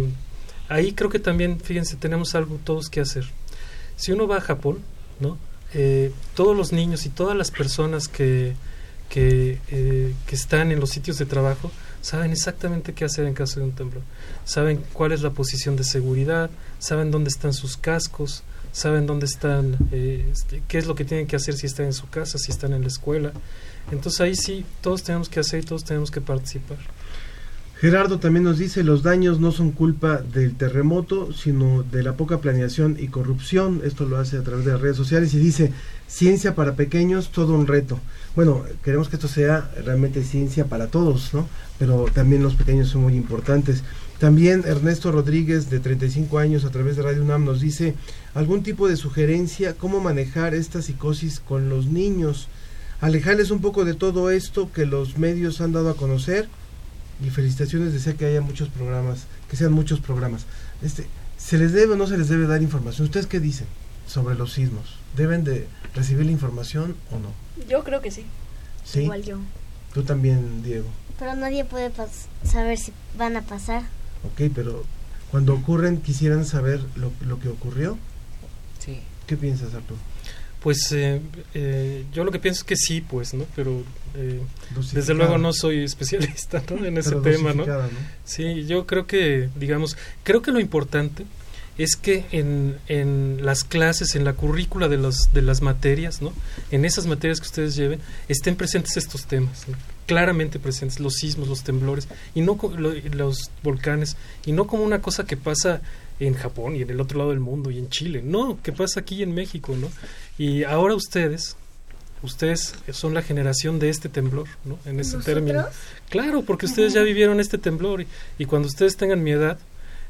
Speaker 6: ahí creo que también, fíjense, tenemos algo todos que hacer. Si uno va a Japón, ¿no? Eh, todos los niños y todas las personas que, que, que, están en los sitios de trabajo saben exactamente qué hacer en caso de un temblor. Saben cuál es la posición de seguridad, saben dónde están sus cascos, saben dónde están, este, qué es lo que tienen que hacer si están en su casa, si están en la escuela. Entonces ahí sí, todos tenemos que hacer y todos tenemos que participar.
Speaker 3: Gerardo también nos dice, los daños no son culpa del terremoto, sino de la poca planeación y corrupción. Esto lo hace a través de las redes sociales y dice, ciencia para pequeños, todo un reto. Bueno, queremos que esto sea realmente ciencia para todos, ¿no? Pero también los pequeños son muy importantes. También Ernesto Rodríguez, de 35 años, a través de Radio UNAM, nos dice algún tipo de sugerencia, cómo manejar esta psicosis con los niños alejarles un poco de todo esto que los medios han dado a conocer y felicitaciones desea que haya muchos programas, que sean muchos programas. Este, ¿Se les debe o no se les debe dar información? ¿Ustedes qué dicen sobre los sismos? ¿Deben de recibir la información o no?
Speaker 9: Yo creo que sí.
Speaker 3: ¿Sí?
Speaker 7: Igual yo.
Speaker 3: Tú también, Diego.
Speaker 7: Pero nadie puede saber si van a pasar.
Speaker 3: Ok, pero cuando ocurren, ¿quisieran saber lo, lo que ocurrió?
Speaker 8: Sí.
Speaker 3: ¿Qué piensas, Arturo?
Speaker 6: Pues eh, eh, yo lo que pienso es que sí, pues, ¿no? Pero eh, desde luego no soy especialista en ese tema, ¿no? Sí, yo creo que, digamos, creo que lo importante es que en, en las clases, en la currícula de, los, de las materias, ¿no? En esas materias que ustedes lleven, estén presentes estos temas. claramente presentes, los sismos, los temblores, y no los volcanes, y no como una cosa que pasa en Japón y en el otro lado del mundo y en Chile, no, que pasa aquí en México, ¿no? Y ahora ustedes, ustedes son la generación de este temblor, ¿no? En ese
Speaker 7: ¿Nosotros?
Speaker 6: término. Claro, porque ustedes ya vivieron este temblor y, y cuando ustedes tengan mi edad,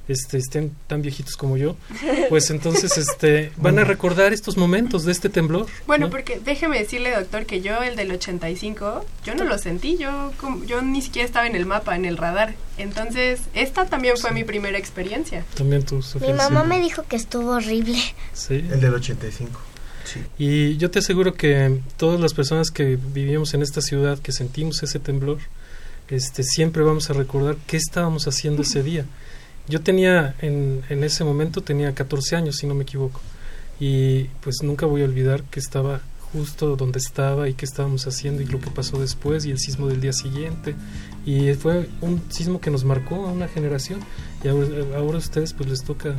Speaker 6: este, estén tan viejitos como yo, pues entonces este, van a recordar estos momentos de este temblor.
Speaker 2: Bueno,
Speaker 6: ¿no?
Speaker 2: porque déjeme decirle, doctor, que yo el del 85, yo no lo sentí, yo, yo ni siquiera estaba en el mapa, en el radar. Entonces, esta también fue mi primera experiencia.
Speaker 6: También tú, Sofía.
Speaker 7: Mi mamá
Speaker 6: sí.
Speaker 7: me dijo que estuvo horrible.
Speaker 6: Sí.
Speaker 3: El del 85. Sí.
Speaker 6: Y yo te aseguro que todas las personas que vivimos en esta ciudad, que sentimos ese temblor, este, siempre vamos a recordar qué estábamos haciendo ese día. Yo tenía, en, en ese momento tenía 14 años, si no me equivoco, y pues nunca voy a olvidar que estaba justo donde estaba y qué estábamos haciendo y lo que pasó después y el sismo del día siguiente. Y fue un sismo que nos marcó a una generación y ahora, ahora a ustedes pues les toca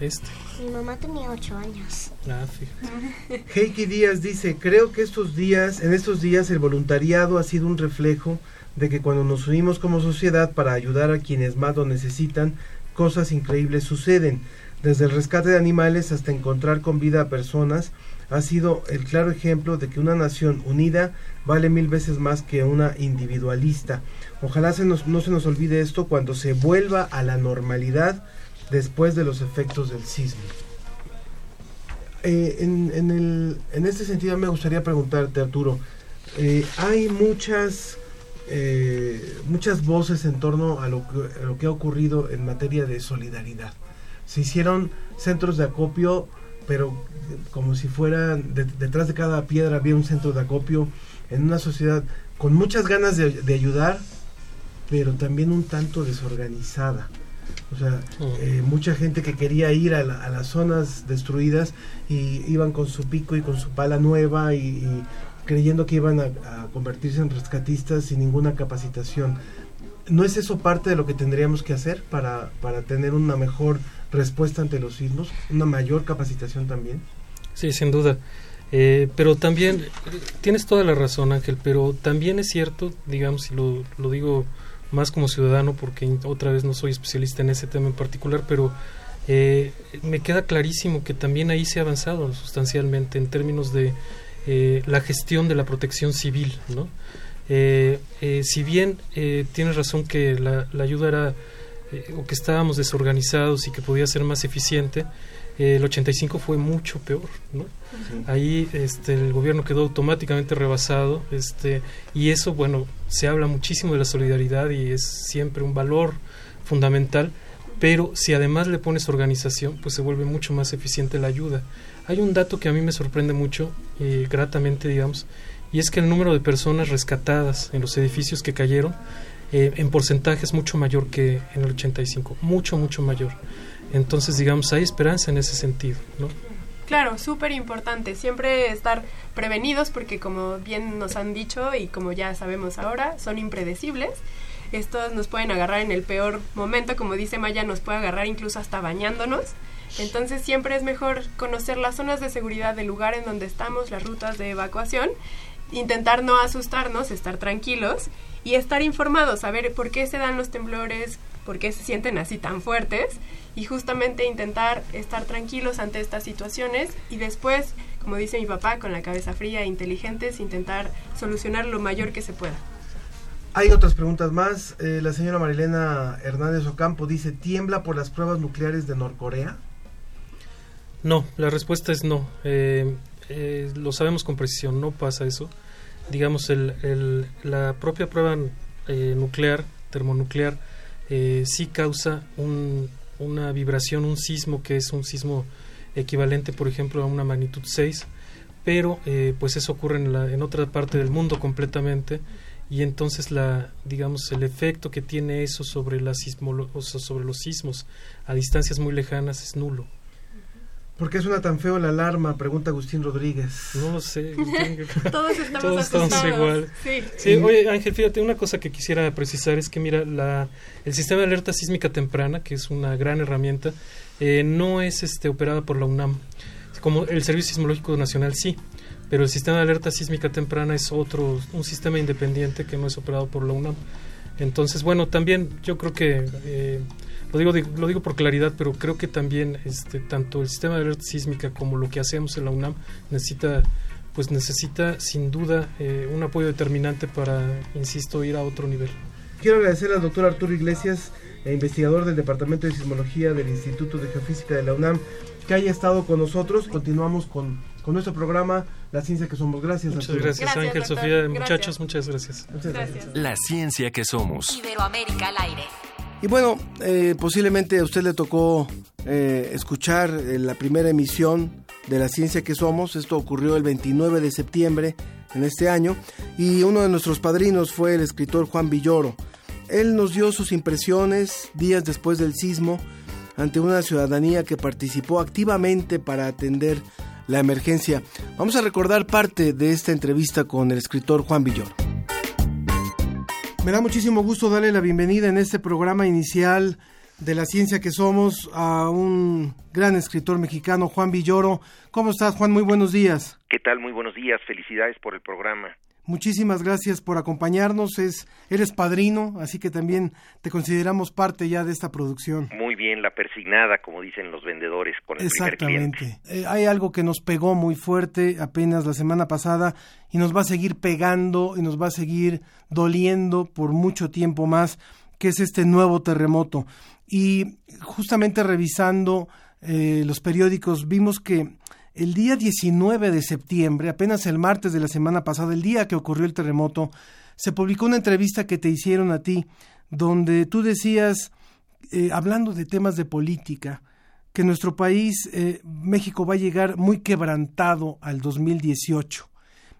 Speaker 6: este.
Speaker 7: Mi mamá tenía ocho años.
Speaker 6: Ah, fíjate.
Speaker 3: Heike Díaz dice, creo que estos días, en estos días el voluntariado ha sido un reflejo de que cuando nos unimos como sociedad para ayudar a quienes más lo necesitan, cosas increíbles suceden. Desde el rescate de animales hasta encontrar con vida a personas, ha sido el claro ejemplo de que una nación unida vale mil veces más que una individualista. Ojalá se nos, no se nos olvide esto cuando se vuelva a la normalidad después de los efectos del sismo. Eh, en, en, el, en este sentido me gustaría preguntarte, Arturo, eh, hay muchas, eh, muchas voces en torno a lo, que, a lo que ha ocurrido en materia de solidaridad. Se hicieron centros de acopio, pero como si fueran, de- detrás de cada piedra había un centro de acopio en una sociedad con muchas ganas de, de ayudar, pero también un tanto desorganizada. O sea, eh, mucha gente que quería ir a, la- a las zonas destruidas y iban con su pico y con su pala nueva y, y creyendo que iban a, a convertirse en rescatistas sin ninguna capacitación. ¿No es eso parte de lo que tendríamos que hacer para, para tener una mejor respuesta ante los sismos? ¿Una mayor capacitación también?
Speaker 6: Sí, sin duda. Eh, pero también, tienes toda la razón, Ángel, pero también es cierto, digamos, y lo, lo digo más como ciudadano, porque otra vez no soy especialista en ese tema en particular, pero eh, me queda clarísimo que también ahí se ha avanzado sustancialmente en términos de eh, la gestión de la protección civil, ¿no? Eh, eh, si bien eh, tienes razón que la, la ayuda era eh, o que estábamos desorganizados y que podía ser más eficiente, el 85 fue mucho peor, ¿no? Ahí este, el gobierno quedó automáticamente rebasado este, y eso, bueno, se habla muchísimo de la solidaridad y es siempre un valor fundamental, pero si además le pones organización, pues se vuelve mucho más eficiente la ayuda. Hay un dato que a mí me sorprende mucho, eh, gratamente, digamos, y es que el número de personas rescatadas en los edificios que cayeron eh, en porcentaje es mucho mayor que en el 85, mucho, mucho mayor. Entonces, digamos, hay esperanza en ese sentido.
Speaker 2: Claro, súper importante. Siempre estar prevenidos porque como bien nos han dicho y como ya sabemos ahora, son impredecibles. Estos nos pueden agarrar en el peor momento, como dice Maya, nos puede agarrar incluso hasta bañándonos. Entonces siempre es mejor conocer las zonas de seguridad del lugar en donde estamos, las rutas de evacuación, intentar no asustarnos, estar tranquilos y estar informados, saber por qué se dan los temblores, por qué se sienten así tan fuertes y justamente intentar estar tranquilos ante estas situaciones y después, como dice mi papá, con la cabeza fría e inteligentes, intentar solucionar lo mayor que se pueda.
Speaker 3: Hay otras preguntas más. Eh, la señora Marilena Hernández Ocampo dice, ¿tiembla por las pruebas nucleares de Norcorea?
Speaker 6: No, la respuesta es no. Eh, eh, lo sabemos con precisión, no pasa eso. Digamos, el, la propia prueba eh, nuclear, termonuclear, sí causa un- una vibración, un sismo que es un sismo equivalente, por ejemplo, a una magnitud 6, pero pues eso ocurre en, la, en otra parte del mundo completamente y entonces la digamos el efecto que tiene eso sobre la sismolo- o sea, sobre los sismos a distancias muy lejanas es nulo.
Speaker 3: ¿Por qué suena tan feo la alarma? Pregunta Agustín Rodríguez.
Speaker 6: No lo sé.
Speaker 2: Todos estamos
Speaker 6: Todos estamos
Speaker 2: asustados.
Speaker 6: igual.
Speaker 2: Sí.
Speaker 6: Sí, oye Ángel, fíjate, una cosa que quisiera precisar es que mira, la, el sistema de alerta sísmica temprana, que es una gran herramienta, eh, no es este operada por la UNAM. Como el Servicio Sismológico Nacional sí, pero el sistema de alerta sísmica temprana es otro, un sistema independiente que no es operado por la UNAM. Entonces, bueno, también yo creo que, eh, lo, digo, lo digo por claridad, pero creo que también este, tanto el sistema de alerta sísmica como lo que hacemos en la UNAM necesita pues necesita sin duda eh, un apoyo determinante para, insisto, ir a otro nivel.
Speaker 3: Quiero agradecer al doctor Arturo Iglesias, eh, investigador del Departamento de Sismología del Instituto de Geofísica de la UNAM, que haya estado con nosotros. Continuamos con, con nuestro programa La Ciencia que Somos. Gracias.
Speaker 6: Muchas gracias, Ángel, Sofía, muchachos, muchas gracias.
Speaker 3: Muchas gracias.
Speaker 4: La Ciencia que Somos.
Speaker 12: Iberoamérica al aire.
Speaker 3: Y bueno, eh, posiblemente a usted le tocó eh, escuchar eh, la primera emisión de La Ciencia que Somos. Esto ocurrió el 29 de septiembre en este año. Y uno de nuestros padrinos fue el escritor Juan Villoro. Él nos dio sus impresiones días después del sismo ante una ciudadanía que participó activamente para atender la emergencia. Vamos a recordar parte de esta entrevista con el escritor Juan Villoro. Me da muchísimo gusto darle la bienvenida en este programa inicial de la ciencia que somos a un gran escritor mexicano, Juan Villoro. ¿Cómo estás, Juan? Muy buenos días.
Speaker 13: ¿Qué tal? Muy buenos días. Felicidades por el programa.
Speaker 3: Muchísimas gracias por acompañarnos. Es, eres padrino, así que también te consideramos parte ya de esta producción.
Speaker 13: Muy bien, la persignada, como dicen los vendedores con el
Speaker 3: Exactamente.
Speaker 13: primer cliente.
Speaker 3: Eh, hay algo que nos pegó muy fuerte apenas la semana pasada y nos va a seguir pegando y nos va a seguir doliendo por mucho tiempo más, que es este nuevo terremoto. Y justamente revisando eh, los periódicos vimos que el día 19 de septiembre, apenas el martes de la semana pasada, el día que ocurrió el terremoto, se publicó una entrevista que te hicieron a ti, donde tú decías, eh, hablando de temas de política, que nuestro país, eh, México, va a llegar muy quebrantado al 2018.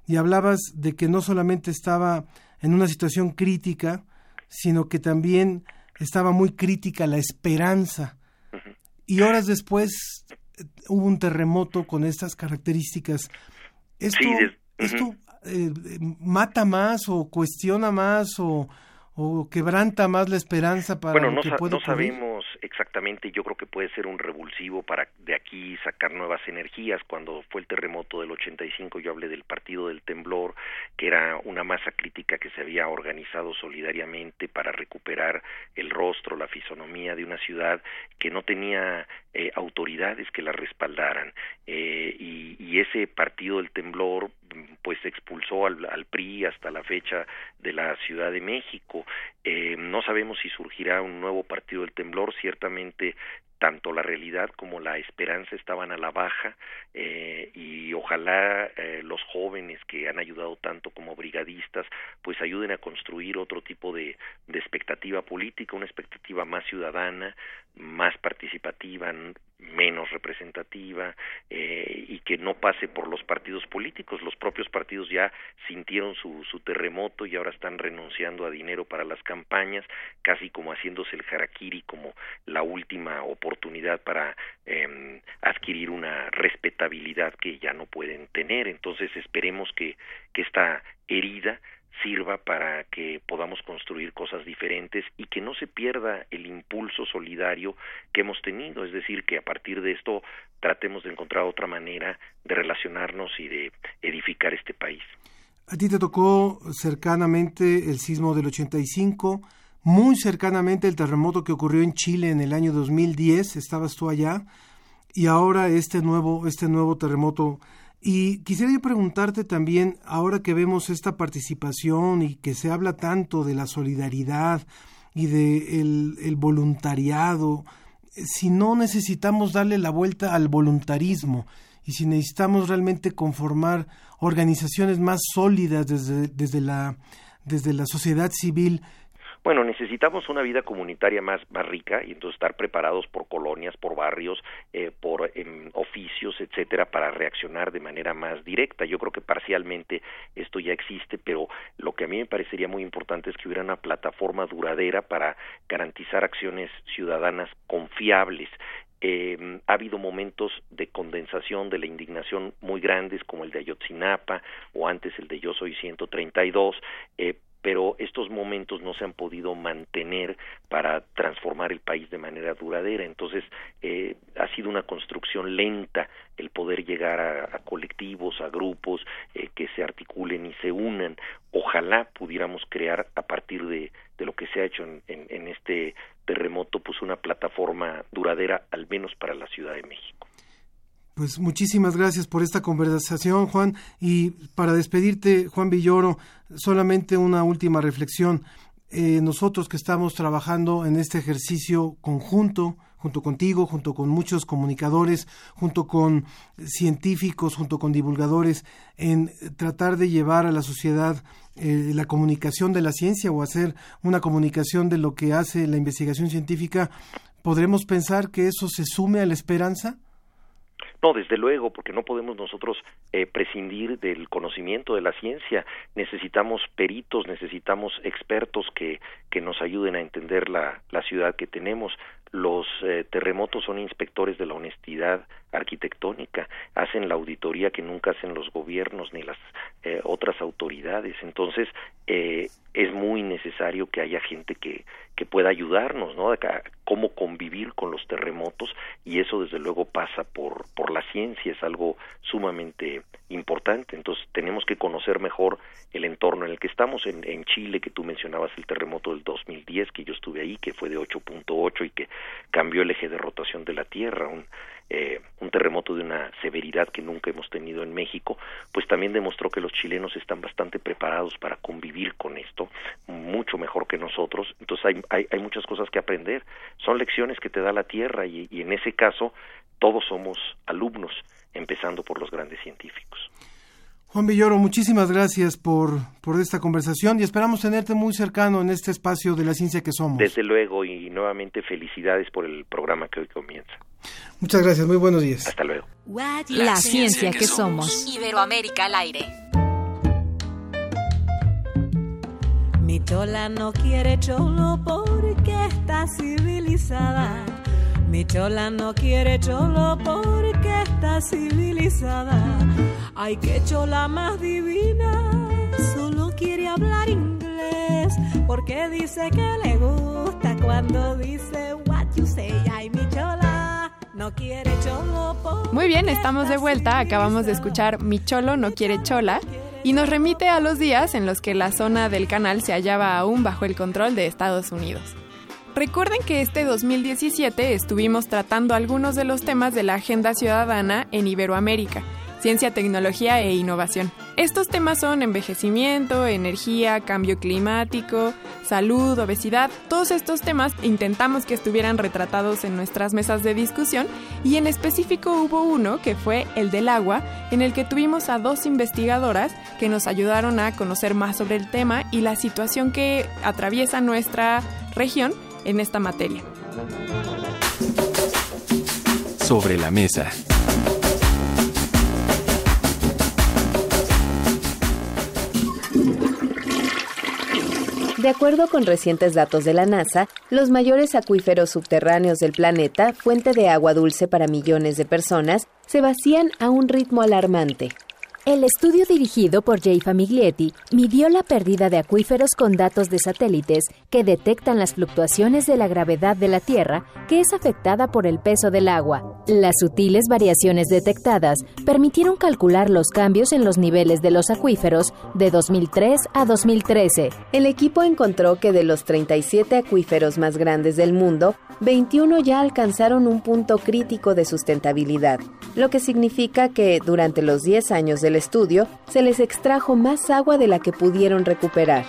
Speaker 3: Y hablabas de que no solamente estaba en una situación crítica, sino que también estaba muy crítica la esperanza. Y horas después hubo un terremoto con estas características. ¿Esto,
Speaker 13: Sí, des-
Speaker 3: esto
Speaker 13: ujú.
Speaker 3: eh, mata más o cuestiona más o, o quebranta más la esperanza para
Speaker 13: Bueno,
Speaker 3: lo
Speaker 13: no,
Speaker 3: que puede
Speaker 13: no sabemos exactamente, yo creo que puede ser un revulsivo para de aquí sacar nuevas energías. Cuando fue el terremoto del 85 yo hablé del Partido del Temblor, que era una masa crítica que se había organizado solidariamente para recuperar el rostro, la fisonomía de una ciudad que no tenía eh, autoridades que la respaldaran. Eh, y, y ese Partido del Temblor pues expulsó al, al PRI hasta la fecha de la Ciudad de México. Eh, no sabemos si surgirá un nuevo partido del temblor, ciertamente tanto la realidad como la esperanza estaban a la baja eh, y ojalá eh, los jóvenes que han ayudado tanto como brigadistas pues ayuden a construir otro tipo de, expectativa política, una expectativa más ciudadana, más participativa, menos representativa eh, y que no pase por los partidos políticos. Los propios partidos ya sintieron su, su terremoto y ahora están renunciando a dinero para las campañas, casi como haciéndose el harakiri como la última oportunidad para eh, adquirir una respetabilidad que ya no pueden tener. Entonces esperemos que, que esta herida sirva para que podamos construir cosas diferentes y que no se pierda el impulso solidario que hemos tenido, es decir, que a partir de esto tratemos de encontrar otra manera de relacionarnos y de edificar este país.
Speaker 3: A ti te tocó cercanamente el sismo del 85, muy cercanamente el terremoto que ocurrió en Chile en el año 2010, estabas tú allá, y ahora este nuevo, este nuevo terremoto. Y quisiera yo preguntarte también, ahora que vemos esta participación y que se habla tanto de la solidaridad y de el, voluntariado, si no necesitamos darle la vuelta al voluntarismo y si necesitamos realmente conformar organizaciones más sólidas desde, desde, la, desde la sociedad civil
Speaker 13: Bueno, necesitamos una vida comunitaria más, más rica y entonces estar preparados por colonias, por barrios, eh, por em, oficios, etcétera, para reaccionar de manera más directa. Yo creo que parcialmente esto ya existe, pero lo que a mí me parecería muy importante es que hubiera una plataforma duradera para garantizar acciones ciudadanas confiables. Eh, ha habido momentos de condensación de la indignación muy grandes como el de Ayotzinapa o antes el de Yo Soy 132, eh, pero estos momentos no se han podido mantener para transformar el país de manera duradera. Entonces, eh, ha sido una construcción lenta el poder llegar a, colectivos, a grupos eh, que se articulen y se unan. Ojalá pudiéramos crear a partir de, lo que se ha hecho en, en este terremoto, pues una plataforma duradera, al menos para la Ciudad de México.
Speaker 3: Pues muchísimas gracias por esta conversación, Juan. Y para despedirte, Juan Villoro, solamente una última reflexión. Eh, nosotros que estamos trabajando en este ejercicio conjunto, junto contigo, junto con muchos comunicadores, junto con científicos, junto con divulgadores, en tratar de llevar a la sociedad eh, la comunicación de la ciencia o hacer una comunicación de lo que hace la investigación científica, ¿podremos pensar que eso se sume a la esperanza?
Speaker 13: No, desde luego, porque no podemos nosotros eh, prescindir del conocimiento de la ciencia. Necesitamos peritos, necesitamos expertos que, que nos ayuden a entender la, la ciudad que tenemos. Los eh, terremotos son inspectores de la honestidad arquitectónica, hacen la auditoría que nunca hacen los gobiernos ni las eh, otras autoridades. Entonces, eh, es muy necesario que haya gente que, que pueda ayudarnos, ¿no? A cómo convivir con los terremotos y eso desde luego pasa por, por la ciencia, es algo sumamente importante. Entonces tenemos que conocer mejor el entorno en el que estamos. En, en Chile, que tú mencionabas el terremoto del 2010, que yo estuve ahí, que fue de 8.8 y que cambió el eje de rotación de la Tierra, un, eh, un terremoto de una severidad que nunca hemos tenido en México, pues también demostró que los chilenos están bastante preparados para convivir con esto, mucho mejor que nosotros. Entonces hay, hay, hay muchas cosas que aprender. Son lecciones que te da la Tierra y, y en ese caso todos somos alumnos, empezando por los grandes científicos.
Speaker 3: Juan Villoro, muchísimas gracias por, por esta conversación y esperamos tenerte muy cercano en este espacio de la ciencia que somos.
Speaker 13: Desde luego y nuevamente felicidades por el programa que hoy comienza.
Speaker 3: Muchas gracias, muy buenos días.
Speaker 13: Hasta luego.
Speaker 12: La, ciencia, que, somos.
Speaker 14: Iberoamérica al aire.
Speaker 1: Mi chola no quiere cholo porque está civilizada. Mi chola no quiere cholo porque está civilizada. Ay, que chola más divina, solo quiere hablar inglés. Porque dice que le gusta cuando dice what you say. Ay, mi chola no quiere cholo.
Speaker 2: Muy bien, estamos de vuelta. Acabamos de escuchar Mi cholo no quiere chola. Y nos remite a los días en los que la zona del canal se hallaba aún bajo el control de Estados Unidos. Recuerden que este 2017 estuvimos tratando algunos de los temas de la Agenda Ciudadana en Iberoamérica, ciencia, tecnología e innovación. Estos temas son envejecimiento, energía, cambio climático, salud, obesidad. Todos estos temas intentamos que estuvieran retratados en nuestras mesas de discusión y en específico hubo uno que fue el del agua, en el que tuvimos a dos investigadoras que nos ayudaron a conocer más sobre el tema y la situación que atraviesa nuestra región en esta materia.
Speaker 4: Sobre la mesa.
Speaker 15: De acuerdo con recientes datos de la NASA, los mayores acuíferos subterráneos del planeta, fuente de agua dulce para millones de personas, se vacían a un ritmo alarmante.
Speaker 12: El estudio dirigido por Jay Famiglietti midió la pérdida de acuíferos con datos de satélites que detectan las fluctuaciones de la gravedad de la Tierra que es afectada por el peso del agua. Las sutiles variaciones detectadas permitieron calcular los cambios en los niveles de los acuíferos de 2003 a 2013.
Speaker 15: El equipo encontró que de los 37 acuíferos más grandes del mundo, 21 ya alcanzaron un punto crítico de sustentabilidad, lo que significa que durante los 10 años del estudio se les extrajo más agua de la que pudieron recuperar.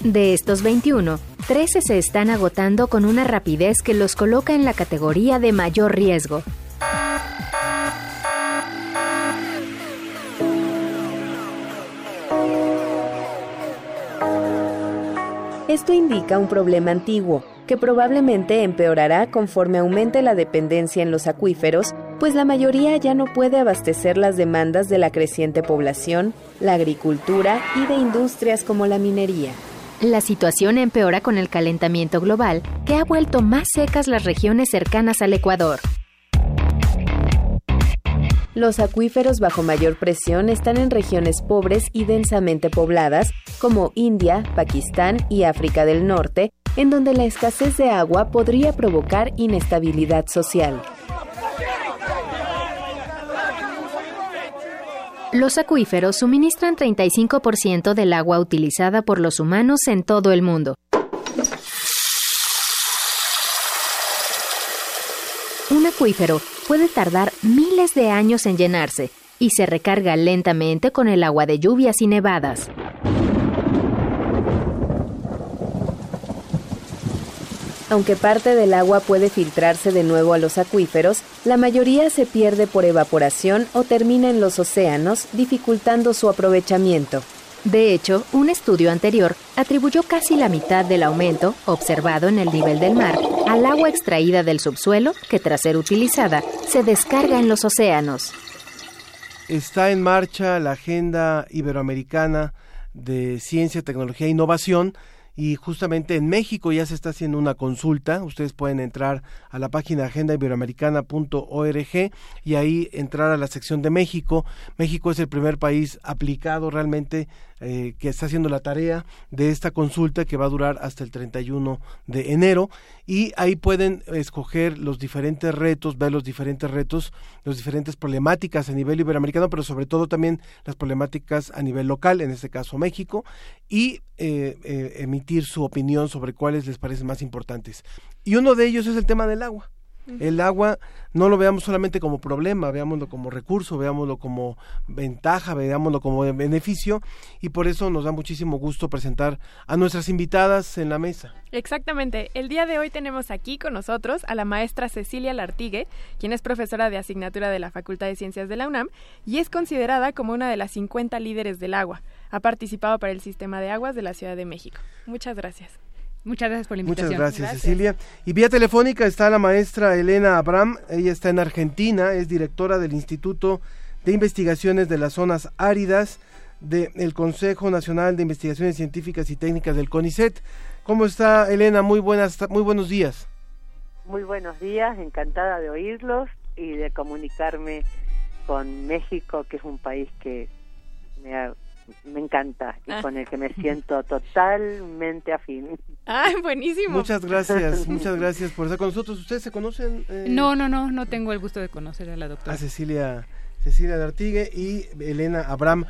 Speaker 12: De estos 21, 13 se están agotando con una rapidez que los coloca en la categoría de mayor riesgo.
Speaker 15: Esto indica un problema antiguo, que probablemente empeorará conforme aumente la dependencia en los acuíferos, pues la mayoría ya no puede abastecer las demandas de la creciente población, la agricultura y de industrias como la minería.
Speaker 12: La situación empeora con el calentamiento global, que ha vuelto más secas las regiones cercanas al Ecuador.
Speaker 15: Los acuíferos bajo mayor presión están en regiones pobres y densamente pobladas, como India, Pakistán y África del Norte, en donde la escasez de agua podría provocar inestabilidad social.
Speaker 12: Los acuíferos suministran 35% del agua utilizada por los humanos en todo el mundo. Un acuífero puede tardar miles de años en llenarse y se recarga lentamente con el agua de lluvias y nevadas. Aunque parte del agua puede filtrarse de nuevo a los acuíferos, la mayoría se pierde por evaporación o termina en los océanos, dificultando su aprovechamiento. De hecho, un estudio anterior atribuyó casi la mitad del aumento observado en el nivel del mar al agua extraída del subsuelo que tras ser utilizada se descarga en los océanos.
Speaker 3: Está en marcha la Agenda Iberoamericana de Ciencia, Tecnología e Innovación y justamente en México ya se está haciendo una consulta. Ustedes pueden entrar a la página agendaiberoamericana.org y ahí entrar a la sección de México. México es el primer país aplicado realmente eh, que está haciendo la tarea de esta consulta que va a durar hasta el 31 de enero y ahí pueden escoger los diferentes retos, ver los diferentes retos, las diferentes problemáticas a nivel iberoamericano, pero sobre todo también las problemáticas a nivel local, en este caso México, y eh, eh, emitir su opinión sobre cuáles les parecen más importantes. Y uno de ellos es el tema del agua. El agua no lo veamos solamente como problema, veámoslo como recurso, veámoslo como ventaja, veámoslo como beneficio y por eso nos da muchísimo gusto presentar a nuestras invitadas en la mesa.
Speaker 2: Exactamente. El día de hoy tenemos aquí con nosotros a la maestra Cecilia Lartigue, quien es profesora de asignatura de la Facultad de Ciencias de la UNAM y es considerada como una de las 50 líderes del agua. Ha participado para el sistema de aguas de la Ciudad de México. Muchas gracias.
Speaker 16: Muchas gracias por la invitación.
Speaker 3: Muchas gracias, Cecilia. Y vía telefónica está la maestra Elena Abram. Ella está en Argentina, es directora del Instituto de Investigaciones de las Zonas Áridas del Consejo Nacional de Investigaciones Científicas y Técnicas del CONICET. ¿Cómo está, Elena? Muy, buenas, muy buenos días.
Speaker 14: Muy buenos días, encantada de oírlos y de comunicarme con México, que es un país que me ha me encanta y
Speaker 2: Ah.
Speaker 14: con el que me siento totalmente afín.
Speaker 2: Ah, buenísimo.
Speaker 3: Muchas gracias, muchas gracias por estar con nosotros. ¿Ustedes se conocen? eh,
Speaker 16: No, no, no, no tengo el gusto de conocer a la doctora.
Speaker 3: a Cecilia, Cecilia Dartigue y Elena Abram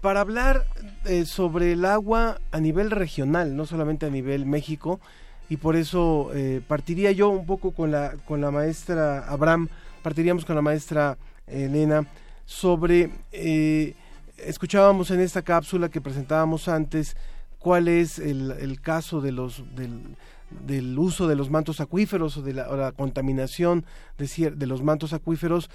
Speaker 3: para hablar eh, sobre el agua a nivel regional, no solamente a nivel México, y por eso eh, partiría yo un poco con la, con la maestra Abram, partiríamos con la maestra Elena sobre, eh, escuchábamos en esta cápsula que presentábamos antes, cuál es el, el caso de los, del, uso de los mantos acuíferos o de la, contaminación de, de los mantos acuíferos.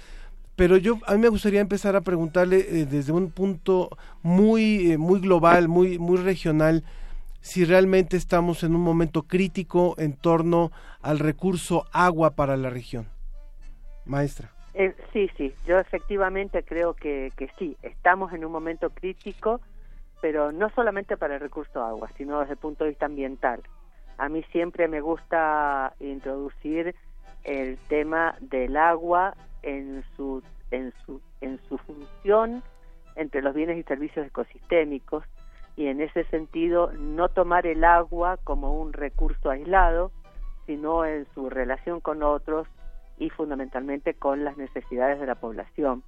Speaker 3: Pero yo a mí me gustaría empezar a preguntarle eh, desde un punto muy eh, muy global muy muy regional si realmente estamos en un momento crítico en torno al recurso agua para la región. Maestra
Speaker 14: Eh, sí, sí, yo efectivamente creo que, que sí, estamos en un momento crítico, pero no solamente para el recurso agua, sino desde el punto de vista ambiental. A mí siempre me gusta introducir el tema del agua en su, en su, en su función entre los bienes y servicios ecosistémicos y en ese sentido no tomar el agua como un recurso aislado, sino en su relación con otros y fundamentalmente con las necesidades de la población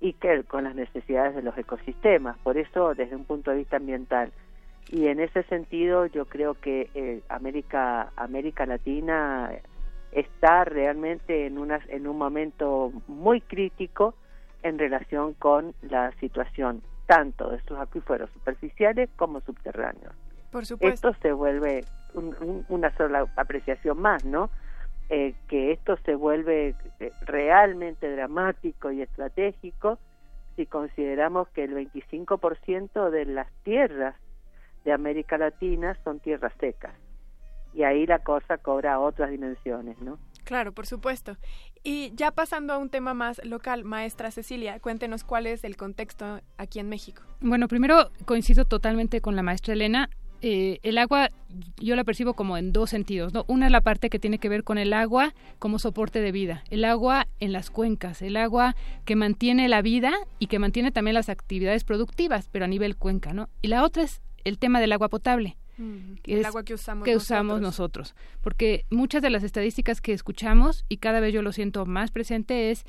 Speaker 14: y que con las necesidades de los ecosistemas. Por eso, desde un punto de vista ambiental. Y en ese sentido, yo creo que eh, América América Latina está realmente en una en un momento muy crítico en relación con la situación tanto de sus acuíferos superficiales como subterráneos.
Speaker 2: Por supuesto.
Speaker 14: Esto se vuelve un- un- una sola apreciación más, ¿no? Eh, que esto se vuelve eh, realmente dramático y estratégico si consideramos que el 25% de las tierras de América Latina son tierras secas. Y ahí la cosa cobra otras dimensiones, ¿no?
Speaker 2: Claro, por supuesto. Y ya pasando a un tema más local, maestra Cecilia, cuéntenos cuál es el contexto aquí en México.
Speaker 16: Bueno, primero coincido totalmente con la maestra Elena. Eh, el agua yo la percibo como en dos sentidos, ¿no? Una es la parte que tiene que ver con el agua como soporte de vida, el agua en las cuencas, el agua que mantiene la vida y que mantiene también las actividades productivas, pero a nivel cuenca, ¿no? Y la otra es el tema del agua potable. que
Speaker 2: el
Speaker 16: es-
Speaker 2: agua que usamos
Speaker 16: que usamos nosotros. Porque muchas de las estadísticas que escuchamos, y cada vez yo lo siento más presente, es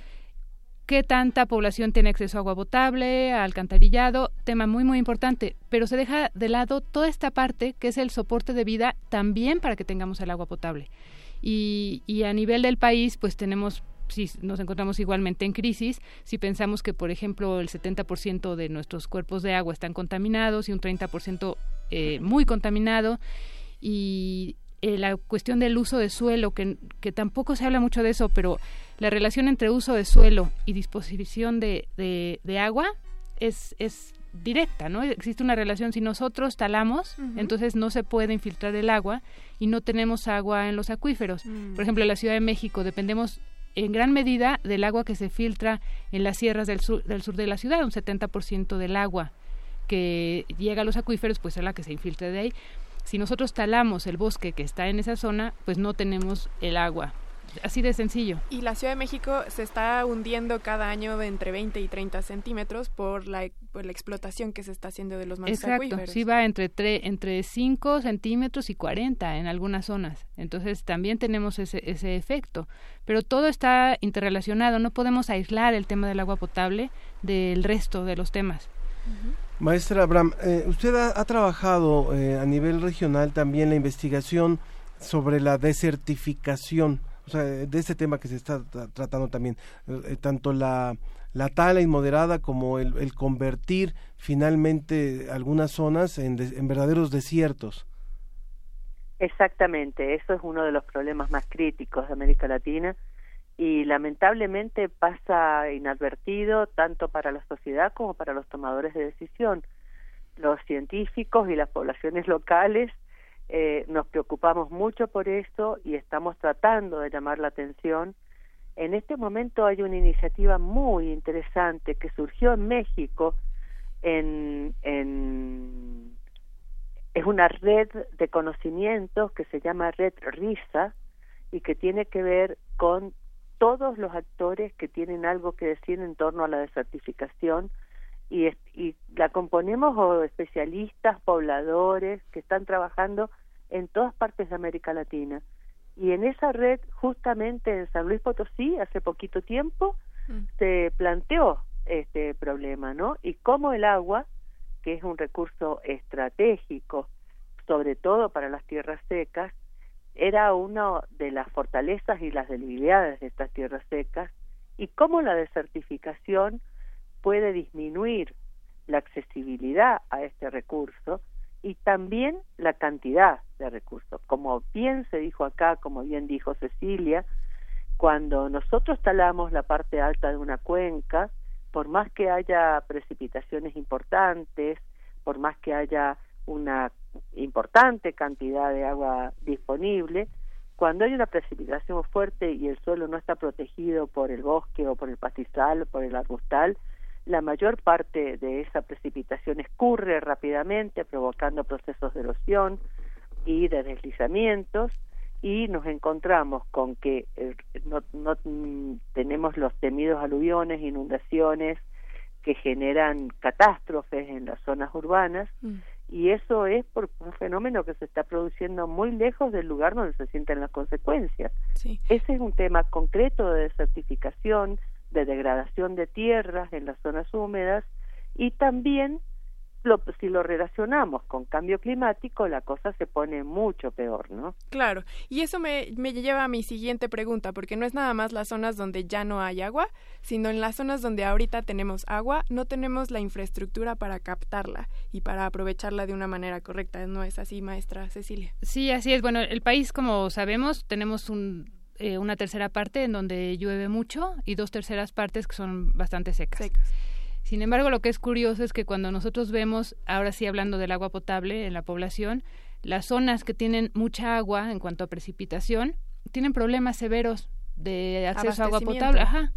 Speaker 16: qué tanta población tiene acceso a agua potable, a alcantarillado, tema muy muy importante, pero se deja de lado toda esta parte que es el soporte de vida también para que tengamos el agua potable. Y, a nivel del país, pues tenemos si nos encontramos igualmente en crisis, si pensamos que, por ejemplo, el 70% de nuestros cuerpos de agua están contaminados y un 30% eh, muy contaminado, y eh, la cuestión del uso de suelo, que, tampoco se habla mucho de eso, pero la relación entre uso de suelo y disposición de, de, agua es, es directa, ¿no? Existe una relación, si nosotros talamos, entonces no se puede infiltrar el agua y no tenemos agua en los acuíferos.
Speaker 2: Mm.
Speaker 16: Por ejemplo, en la Ciudad de México dependemos en gran medida del agua que se filtra en las sierras del sur, del sur de la ciudad, un 70% del agua que llega a los acuíferos, pues es la que se infiltra de ahí. Si nosotros talamos el bosque que está en esa zona, pues no tenemos el agua. Así de sencillo.
Speaker 2: Y la Ciudad de México se está hundiendo cada año de entre 20 y 30 centímetros por la, por la explotación que se está haciendo de los mantos
Speaker 16: Exacto,
Speaker 2: acuíferos.
Speaker 16: sí va entre, tre, entre 5 centímetros y 40 en algunas zonas. Entonces también tenemos ese, ese efecto. Pero todo está interrelacionado. No podemos aislar el tema del agua potable del resto de los temas.
Speaker 3: Maestra Abraham, eh, usted ha, ha trabajado eh, a nivel regional también la investigación sobre la desertificación de este tema que se está tra tratando también, eh, tanto la, la tala inmoderada como el, el, convertir finalmente algunas zonas en, en verdaderos desiertos.
Speaker 14: Exactamente, eso es uno de los problemas más críticos de América Latina y lamentablemente pasa inadvertido tanto para la sociedad como para los tomadores de decisión. Los científicos y las poblaciones locales eh, nos preocupamos mucho por eso y estamos tratando de llamar la atención. En este momento hay una iniciativa muy interesante que surgió en México en, en es una red de conocimientos que se llama Red RISA y que tiene que ver con todos los actores que tienen algo que decir en torno a la desertificación y, y la componemos o especialistas, pobladores que están trabajando en todas partes de América Latina. Y en esa red, justamente en San Luis Potosí, hace poquito tiempo, mm. se planteó este problema, ¿no? Y cómo el agua, que es un recurso estratégico, sobre todo para las tierras secas, era una de las fortalezas y las debilidades de estas tierras secas, y cómo la desertificación puede disminuir la accesibilidad a este recurso y también la cantidad de recursos. Como bien se dijo acá, como bien dijo Cecilia, cuando nosotros talamos la parte alta de una cuenca, por más que haya precipitaciones importantes, por más que haya una importante cantidad de agua disponible, cuando hay una precipitación fuerte y el suelo no está protegido por el bosque o por el pastizal o por el arbustal, la mayor parte de esa precipitación escurre rápidamente, provocando procesos de erosión y de deslizamientos, y nos encontramos con que eh, no, no mm, tenemos los temidos aluviones, inundaciones que generan catástrofes en las zonas urbanas, mm. y eso es por un fenómeno que se está produciendo muy lejos del lugar donde se sienten las consecuencias.
Speaker 2: Sí.
Speaker 14: Ese es un tema concreto de desertificación, de degradación de tierras en las zonas húmedas y también lo, si lo relacionamos con cambio climático, la cosa se pone mucho peor, ¿no?
Speaker 2: Claro, y eso me, me lleva a mi siguiente pregunta, porque no es nada más las zonas donde ya no hay agua, sino en las zonas donde ahorita tenemos agua, no tenemos la infraestructura para captarla y para aprovecharla de una manera correcta. ¿No es así, maestra Cecilia?
Speaker 16: Sí, así es. Bueno, el país, como sabemos, tenemos un eh, una tercera parte en donde llueve mucho y dos terceras partes que son bastante secas.
Speaker 2: secas.
Speaker 16: Sin embargo, lo que es curioso es que cuando nosotros vemos, ahora sí hablando del agua potable en la población, las zonas que tienen mucha agua en cuanto a precipitación tienen problemas severos de acceso a agua potable. Ajá.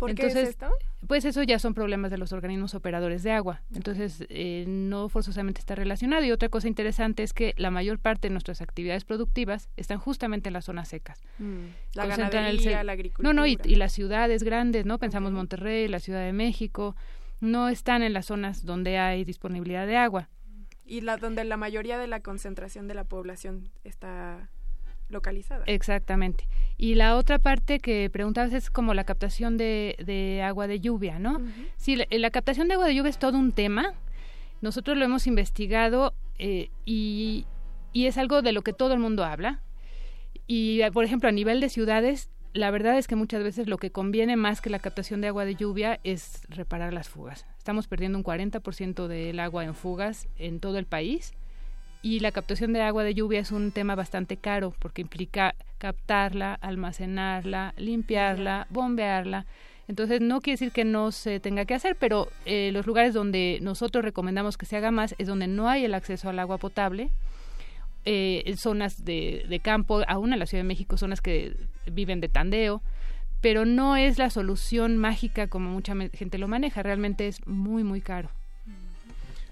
Speaker 2: ¿Por
Speaker 16: Entonces,
Speaker 2: qué es esto?
Speaker 16: Pues eso ya son problemas de los organismos operadores de agua. Entonces, eh, no forzosamente está relacionado. Y otra cosa interesante es que la mayor parte de nuestras actividades productivas están justamente en las zonas secas.
Speaker 2: Mm. La ganadería, la agricultura.
Speaker 16: No, no, y, y, las ciudades grandes, ¿no? Pensamos Monterrey, la Ciudad de México, no están en las zonas donde hay disponibilidad de agua.
Speaker 2: Y la donde la mayoría de la concentración de la población está
Speaker 10: localizada.
Speaker 16: Exactamente. Y la otra parte que preguntabas es como la captación de, de agua de lluvia, ¿no? Sí, la, la, captación de agua de lluvia es todo un tema. Nosotros lo hemos investigado eh, y, y es algo de lo que todo el mundo habla. Y, por ejemplo, a nivel de ciudades, la verdad es que muchas veces lo que conviene más que la captación de agua de lluvia es reparar las fugas. Estamos perdiendo un 40% del agua en fugas en todo el país y la captación de agua de lluvia es un tema bastante caro porque implica captarla, almacenarla, limpiarla, bombearla. Entonces no quiere decir que no se tenga que hacer, pero eh, los lugares donde nosotros recomendamos que se haga más es donde no hay el acceso al agua potable, eh, zonas de, de campo, aún en la Ciudad de México, zonas que viven de tandeo, pero no es la solución mágica como mucha gente lo maneja, realmente es muy, muy caro.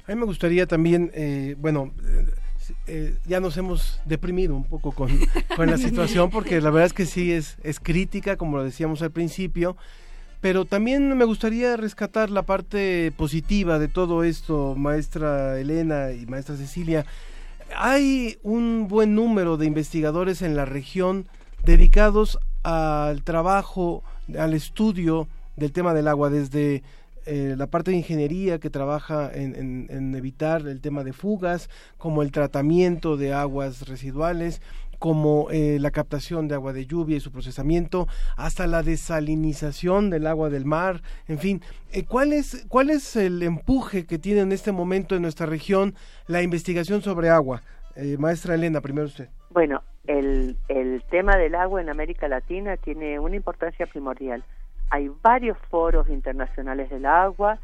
Speaker 3: A mí me gustaría también, eh, bueno, eh, ya nos hemos deprimido un poco con, la situación porque la verdad es que sí es crítica, como lo decíamos al principio, pero también me gustaría rescatar la parte positiva de todo esto, maestra Elena y maestra Cecilia. Hay un buen número de investigadores en la región dedicados al trabajo, al estudio del tema del agua, desde eh, la parte de ingeniería que trabaja en, en, evitar el tema de fugas, como el tratamiento de aguas residuales, como eh, la captación de agua de lluvia y su procesamiento, hasta la desalinización del agua del mar, en fin, eh, ¿cuál, es, ¿cuál es el empuje que tiene en este momento en nuestra región la investigación sobre agua? maestra Elena, primero usted.
Speaker 14: Bueno, el, el tema del agua en América Latina tiene una importancia primordial hay varios foros internacionales del agua,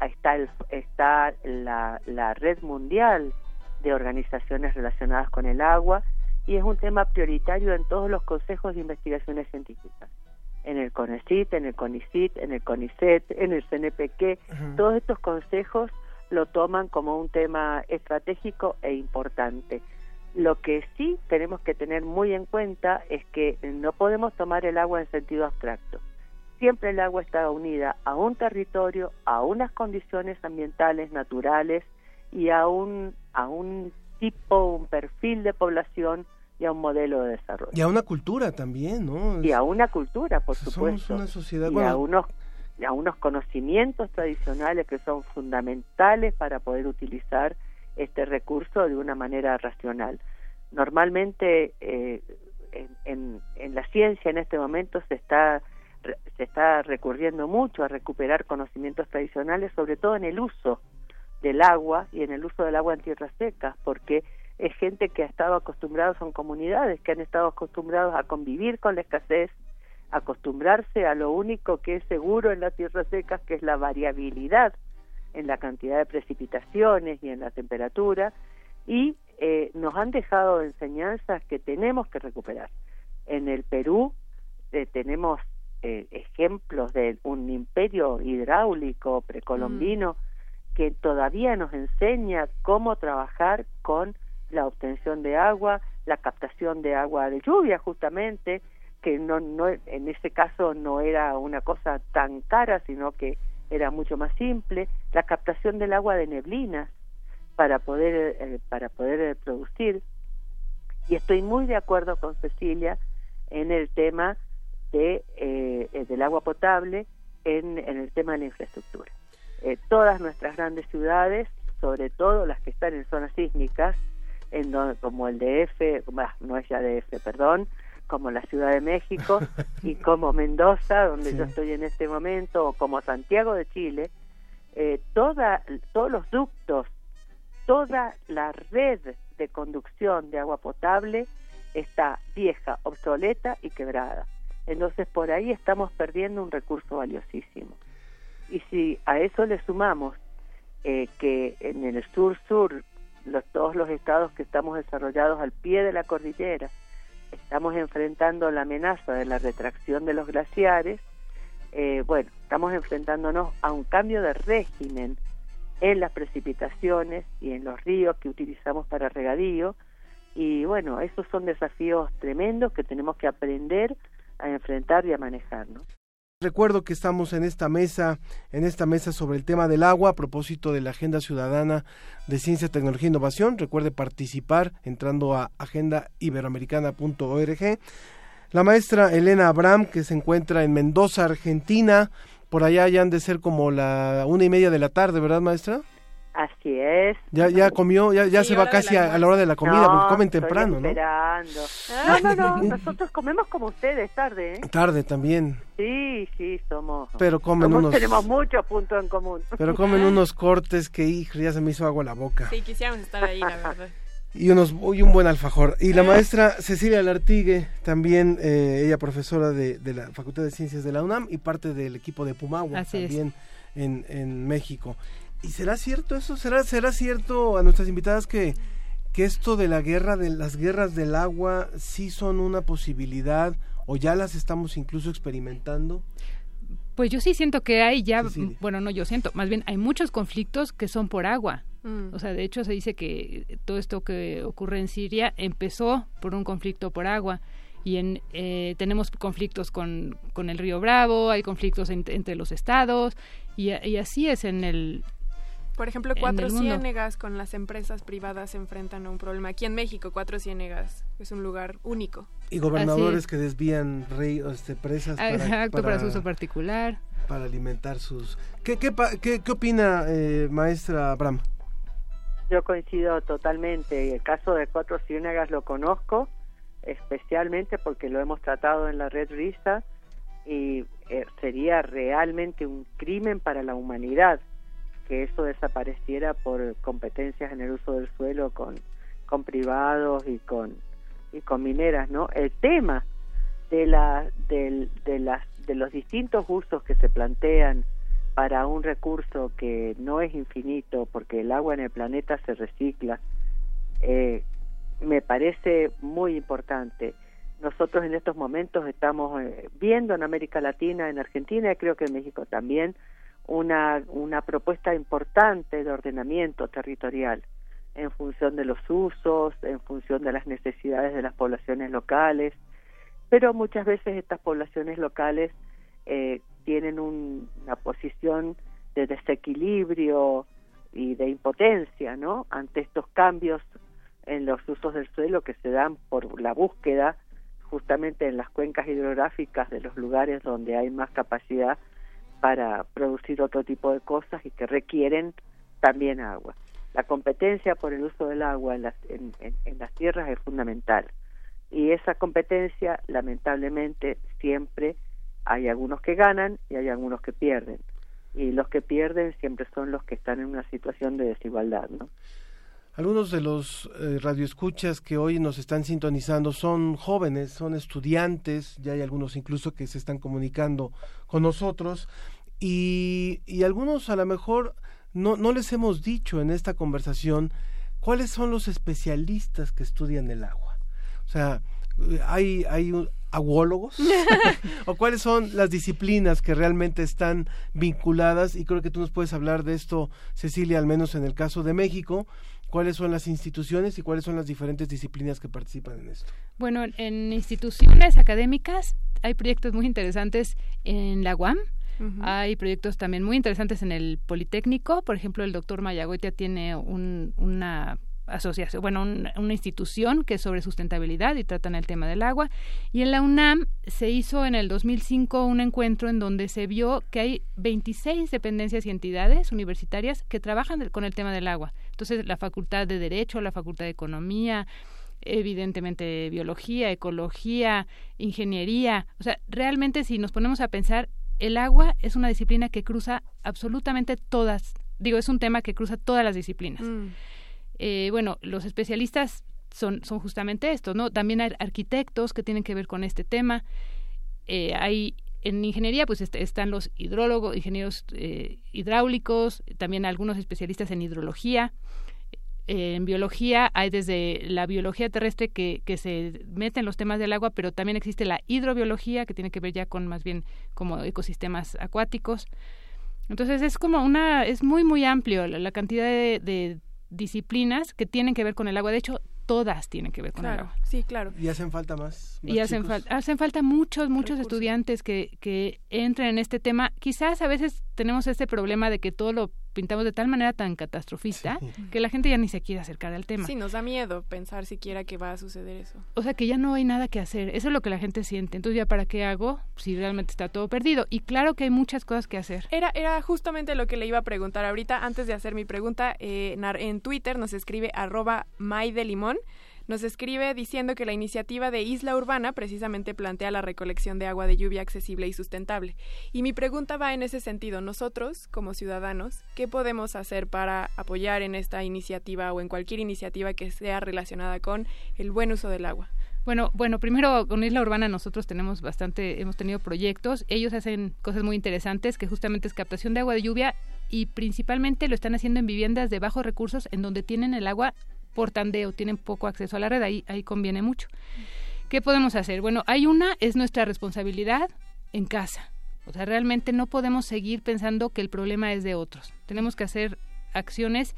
Speaker 14: está, el, está la, la red mundial de organizaciones relacionadas con el agua y es un tema prioritario en todos los consejos de investigaciones científicas. En el CONECIT, en el CONICIT, en el CONICET, en el CNPq, todos estos consejos lo toman como un tema estratégico e importante. Lo que sí tenemos que tener muy en cuenta es que no podemos tomar el agua en sentido abstracto siempre el agua está unida a un territorio, a unas condiciones ambientales naturales y a un, a un tipo, un perfil de población y a un modelo de desarrollo.
Speaker 3: Y a una cultura también, ¿no?
Speaker 14: Y a una cultura, por supuesto.
Speaker 3: Somos una sociedad...
Speaker 14: Y a unos a unos conocimientos tradicionales que son fundamentales para poder utilizar este recurso de una manera racional. Normalmente eh, en, en la ciencia en este momento se está se está recurriendo mucho a recuperar conocimientos tradicionales, sobre todo en el uso del agua y en el uso del agua en tierras secas, porque es gente que ha estado acostumbrada, son comunidades que han estado acostumbrados a convivir con la escasez, acostumbrarse a lo único que es seguro en las tierras secas, que es la variabilidad en la cantidad de precipitaciones y en la temperatura, y eh, nos han dejado enseñanzas que tenemos que recuperar. En el Perú eh, tenemos eh, ejemplos de un imperio hidráulico precolombino mm. que todavía nos enseña cómo trabajar con la obtención de agua, la captación de agua de lluvia justamente, que no, no en ese caso no era una cosa tan cara, sino que era mucho más simple, la captación del agua de neblinas para poder eh, para poder eh, producir y estoy muy de acuerdo con Cecilia en el tema de, eh, del agua potable en, en, el tema de la infraestructura. Eh, todas nuestras grandes ciudades, sobre todo las que están en zonas sísmicas, en como el DF, no es ya DF, perdón, como la Ciudad de México y como Mendoza, donde yo estoy en este momento, o como Santiago de Chile, eh, toda, todos los ductos, toda la red de conducción de agua potable está vieja, obsoleta y quebrada. Entonces por ahí estamos perdiendo un recurso valiosísimo. Y si a eso le sumamos eh, que en el sur-sur, los, todos los estados que estamos desarrollados al pie de la cordillera, estamos enfrentando la amenaza de la retracción de los glaciares, eh, bueno, estamos enfrentándonos a un cambio de régimen en las precipitaciones y en los ríos que utilizamos para regadío. Y bueno, esos son desafíos tremendos que tenemos que aprender a enfrentar y a manejar, ¿no?
Speaker 3: Recuerdo que estamos en esta mesa, en esta mesa sobre el tema del agua a propósito de la Agenda Ciudadana de Ciencia, Tecnología e Innovación. Recuerde participar entrando a agendaiberoamericana.org. La maestra Elena Abram, que se encuentra en Mendoza, Argentina. Por allá ya han de ser como la una y media de la tarde, ¿verdad, maestra?
Speaker 14: Así es.
Speaker 3: Ya, ya comió, ya, ya
Speaker 14: Sí,
Speaker 3: se va casi a, la hora de la comida,
Speaker 14: No,
Speaker 3: porque comen temprano, ¿no?
Speaker 14: esperando. No, no, no, nosotros comemos como ustedes, tarde, ¿eh?
Speaker 3: Tarde también,
Speaker 14: Sí, sí, somos...
Speaker 3: pero comen
Speaker 14: somos-
Speaker 3: unos,
Speaker 14: Tenemos muchos puntos en común.
Speaker 3: pero comen unos cortes que, hijo, ya se me hizo agua la boca.
Speaker 2: Sí, quisiéramos estar ahí, la verdad.
Speaker 3: Y, unos, y un buen alfajor. Y la maestra Cecilia Lartigue, también eh, ella profesora de, de la Facultad de Ciencias de la UNAM y parte del equipo de Pumagua
Speaker 16: Así es.
Speaker 3: también en, en México. ¿Y será cierto eso? ¿Será, será cierto a nuestras invitadas que, que esto de la guerra, de las guerras del agua, sí son una posibilidad o ya las estamos incluso experimentando?
Speaker 16: Pues yo sí siento que hay ya, bueno, no yo siento, más bien hay muchos conflictos que son por agua.
Speaker 2: Mm.
Speaker 16: O sea, de hecho se dice que todo esto que ocurre en Siria empezó por un conflicto por agua. Y en, eh, tenemos conflictos con, con el río Bravo, hay conflictos en- entre los estados, y así es en el...
Speaker 2: Por ejemplo, Cuatro. Ciénegas con las empresas privadas se enfrentan a un problema. Aquí en México, Cuatro Ciénegas es un lugar único.
Speaker 3: Y gobernadores que desvían ríos, este, presas para,
Speaker 16: Exacto, para, su uso particular.
Speaker 3: para alimentar sus... ¿Qué, qué, qué, qué opina, eh, maestra Abraham?
Speaker 14: Yo coincido totalmente. El caso de Cuatro Ciénegas lo conozco, especialmente porque lo hemos tratado en la red RISA y eh, sería realmente un crimen para la humanidad que eso desapareciera por competencias en el uso del suelo con, con privados y con y con mineras, ¿no? El tema de la del- de las de los distintos usos que se plantean para un recurso que no es infinito porque el agua en el planeta se recicla eh, me parece muy importante nosotros en estos momentos estamos eh, viendo en América Latina en Argentina y creo que en México también una una propuesta importante de ordenamiento territorial en función de los usos, en función de las necesidades de las poblaciones locales, pero muchas veces estas poblaciones locales eh, tienen un- una posición de desequilibrio y de impotencia, ¿no? Ante estos cambios en los usos del suelo que se dan por la búsqueda justamente en las cuencas hidrográficas de los lugares donde hay más capacidad para producir otro tipo de cosas y que requieren también agua. La competencia por el uso del agua en las, en, las tierras es fundamental y esa competencia lamentablemente siempre hay algunos que ganan y hay algunos que pierden y los que pierden siempre son los que están en una situación de desigualdad, ¿no?
Speaker 3: Algunos de los eh, radioescuchas que hoy nos están sintonizando son jóvenes, son estudiantes, ya hay algunos incluso que se están comunicando con nosotros y, y algunos a lo mejor no, no les hemos dicho en esta conversación cuáles son los especialistas que estudian el agua. O sea, hay, hay un- aguólogos o cuáles son las disciplinas que realmente están vinculadas y creo que tú nos puedes hablar de esto Cecilia al menos en el caso de México cuáles son las instituciones y cuáles son las diferentes disciplinas que participan en esto
Speaker 16: Bueno, en instituciones académicas hay proyectos muy interesantes en la UAM. Hay proyectos también muy interesantes en el Politécnico. Por ejemplo, el doctor Mayagoitia tiene un- una asociación, bueno, un- una institución que es sobre sustentabilidad y tratan el tema del agua. Y en la UNAM se hizo en el 2005 un encuentro en donde se vio que hay 26 dependencias y entidades universitarias que trabajan con el tema del agua. Entonces, la Facultad de Derecho, la Facultad de Economía, evidentemente biología, ecología, ingeniería. O sea, realmente si nos ponemos a pensar, el agua es una disciplina que cruza absolutamente todas, digo, es un tema que cruza todas las disciplinas.
Speaker 2: Mm.
Speaker 16: Eh, bueno, los especialistas son, son justamente estos, ¿no? También hay arquitectos que tienen que ver con este tema. Eh, hay en ingeniería, pues est- están los hidrólogos, ingenieros eh, hidráulicos, también algunos especialistas en hidrología. Eh, en biología hay desde la biología terrestre que, que se mete en los temas del agua, pero también existe la hidrobiología que tiene que ver ya con más bien como ecosistemas acuáticos. Entonces es como una, es muy muy amplio la, cantidad de disciplinas que tienen que ver con el agua. De hecho, todas tienen que ver con el
Speaker 2: Claro,
Speaker 16: agua.
Speaker 2: sí, claro.
Speaker 3: Y hacen falta más. más
Speaker 16: Y hacen, fal- hacen falta muchos, muchos estudiantes que, que entren en este tema. Quizás a veces tenemos este problema de que todo lo pintamos de tal manera tan catastrofista que la gente ya ni se quiere acercar al tema.
Speaker 2: Sí, nos da miedo pensar siquiera que va a suceder eso.
Speaker 16: O sea que ya no hay nada que hacer. Eso es lo que la gente siente. Entonces, ¿ya para qué hago si realmente está todo perdido? Y claro que hay muchas cosas que hacer.
Speaker 2: Era, era justamente lo que le iba a preguntar ahorita. Antes de hacer mi pregunta, eh, en Twitter nos escribe arroba limón Nos escribe diciendo que la iniciativa de Isla Urbana precisamente plantea la recolección de agua de lluvia accesible y sustentable. Y mi pregunta va en ese sentido. Nosotros, como ciudadanos, ¿qué podemos hacer para apoyar en esta iniciativa o en cualquier iniciativa que sea relacionada con el buen uso del agua?
Speaker 16: Bueno, bueno, primero con Isla Urbana nosotros tenemos bastante, hemos tenido proyectos. Ellos hacen cosas muy interesantes que justamente es captación de agua de lluvia y principalmente lo están haciendo en viviendas de bajos recursos en donde tienen el agua por tandeo, tienen poco acceso a la red, ahí, ahí conviene mucho. ¿Qué podemos hacer? Bueno, hay una, es nuestra responsabilidad en casa. O sea, realmente no podemos seguir pensando que el problema es de otros. Tenemos que hacer acciones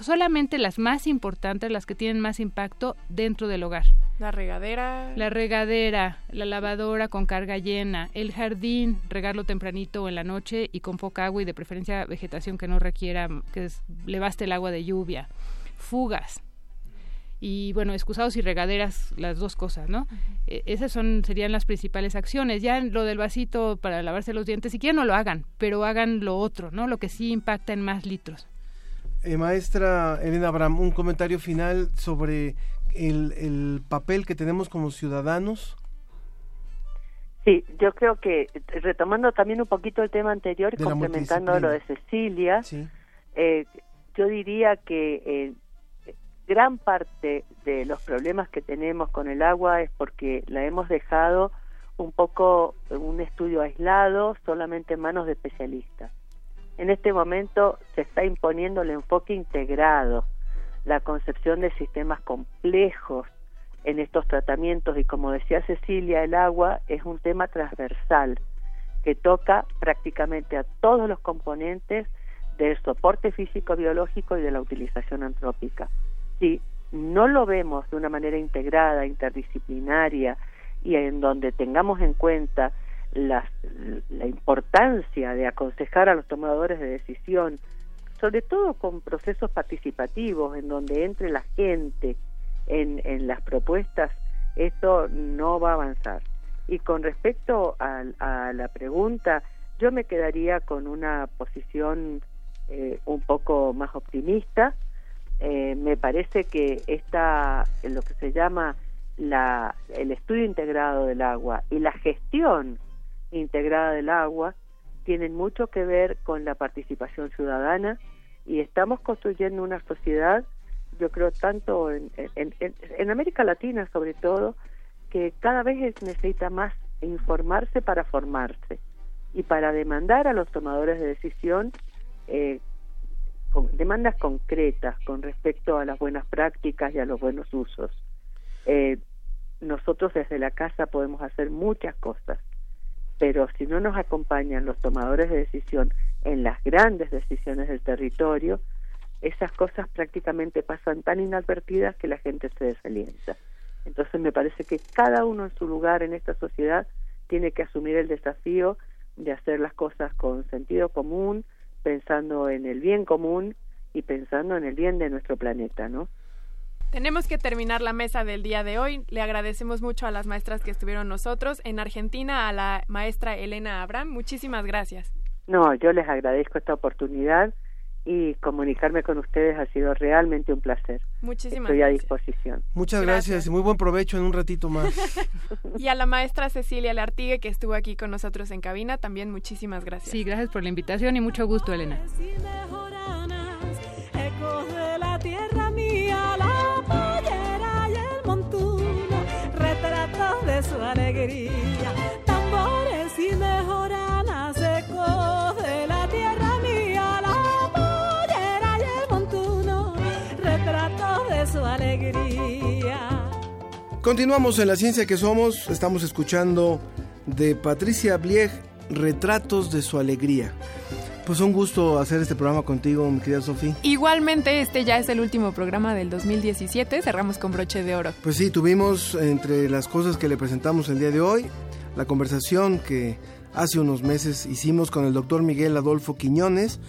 Speaker 16: solamente las más importantes, las que tienen más impacto dentro del hogar.
Speaker 2: La regadera.
Speaker 16: La regadera, la lavadora con carga llena, el jardín, regarlo tempranito o en la noche y con poca agua y de preferencia vegetación que no requiera, que es- le baste el agua de lluvia, fugas. Y bueno, excusados y regaderas, las dos cosas, ¿no? Eh, esas son serían las principales acciones. Ya en lo del vasito para lavarse los dientes, siquiera no lo hagan, pero hagan lo otro, ¿no? Lo que sí impacta en más litros.
Speaker 3: Eh, maestra Elena Abraham, un comentario final sobre el, el papel que tenemos como ciudadanos.
Speaker 14: Sí, yo creo que retomando también un poquito el tema anterior
Speaker 3: De
Speaker 14: complementando lo de Cecilia, eh, yo diría que eh, gran parte de los problemas que tenemos con el agua es porque la hemos dejado un poco un estudio aislado, solamente en manos de especialistas. En este momento se está imponiendo el enfoque integrado, la concepción de sistemas complejos en estos tratamientos y como decía Cecilia, el agua es un tema transversal que toca prácticamente a todos los componentes del soporte físico biológico y de la utilización antrópica. Si no lo vemos de una manera integrada, interdisciplinaria y en donde tengamos en cuenta las- la importancia de aconsejar a los tomadores de decisión, sobre todo con procesos participativos en donde entre la gente en, en las propuestas, esto no va a avanzar. Y con respecto a, a la pregunta, yo me quedaría con una posición eh, un poco más optimista. Eh, me parece que esta, lo que se llama la, el estudio integrado del agua y la gestión integrada del agua tienen mucho que ver con la participación ciudadana y estamos construyendo una sociedad, yo creo, tanto en, en, en- América Latina sobre todo, que cada vez es- necesita más informarse para formarse y para demandar a los tomadores de decisión eh, con demandas concretas con respecto a las buenas prácticas y a los buenos usos. Eh, nosotros desde la casa podemos hacer muchas cosas, pero si no nos acompañan los tomadores de decisión en las grandes decisiones del territorio, esas cosas prácticamente pasan tan inadvertidas que la gente se desalienta. Entonces me parece que cada uno en su lugar en esta sociedad tiene que asumir el desafío de hacer las cosas con sentido común, pensando en el bien común y pensando en el bien de nuestro planeta, ¿no?
Speaker 2: Tenemos que terminar la mesa del día de hoy. Le agradecemos mucho a las maestras que estuvieron nosotros. En Argentina, a la maestra Elena Abraham. Muchísimas gracias.
Speaker 14: No, yo les agradezco esta oportunidad y comunicarme con ustedes ha sido realmente un placer.
Speaker 2: Muchísimas
Speaker 14: Estoy a
Speaker 2: gracias.
Speaker 14: disposición.
Speaker 3: Muchas gracias. y muy buen provecho en un ratito más.
Speaker 2: Y a la maestra Cecilia Lartigue, que estuvo aquí con nosotros en cabina, también muchísimas gracias.
Speaker 16: Sí, gracias por la invitación y mucho gusto, Elena.
Speaker 1: Ecos de la tierra
Speaker 3: Continuamos en la ciencia que somos. Estamos escuchando de Patricia Blieg Retratos de su alegría. Pues un gusto hacer este programa contigo, mi querida Sofía.
Speaker 2: Igualmente, este ya es el último programa del 2017. Cerramos con broche de oro.
Speaker 3: Pues sí, tuvimos entre las cosas que le presentamos el día de hoy, la conversación que hace unos meses hicimos con el doctor Miguel Adolfo Quiñones,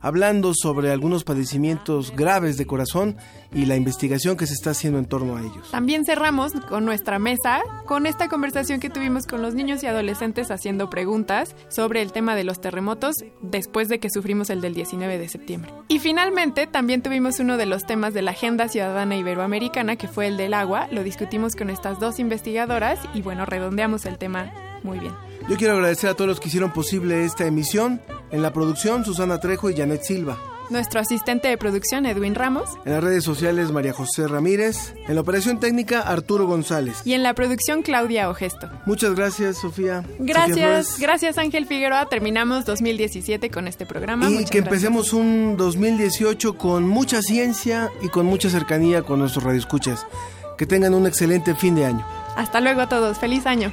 Speaker 3: hablando sobre algunos padecimientos graves de corazón y la investigación que se está haciendo en torno a ellos.
Speaker 2: También cerramos con nuestra mesa con esta conversación que tuvimos con los niños y adolescentes haciendo preguntas sobre el tema de los terremotos después de que sufrimos el del 19 de septiembre. Y finalmente también tuvimos uno de los temas de la Agenda Ciudadana Iberoamericana que fue el del agua. Lo discutimos con estas dos investigadoras y bueno, redondeamos el tema muy bien.
Speaker 3: Yo quiero agradecer a todos los que hicieron posible esta emisión. En la producción, Susana Trejo y Janet Silva.
Speaker 2: Nuestro asistente de producción, Edwin Ramos.
Speaker 3: En las redes sociales, María José Ramírez. En la operación técnica, Arturo González.
Speaker 2: Y en la producción, Claudia Ogesto.
Speaker 3: Muchas gracias, Sofía.
Speaker 2: Gracias, gracias Ángel Figueroa. Terminamos 2017 con este programa.
Speaker 3: Y que empecemos un 2018 con mucha ciencia y con mucha cercanía con nuestros radioescuchas. Que tengan un excelente fin de año.
Speaker 2: Hasta luego a todos. Feliz año.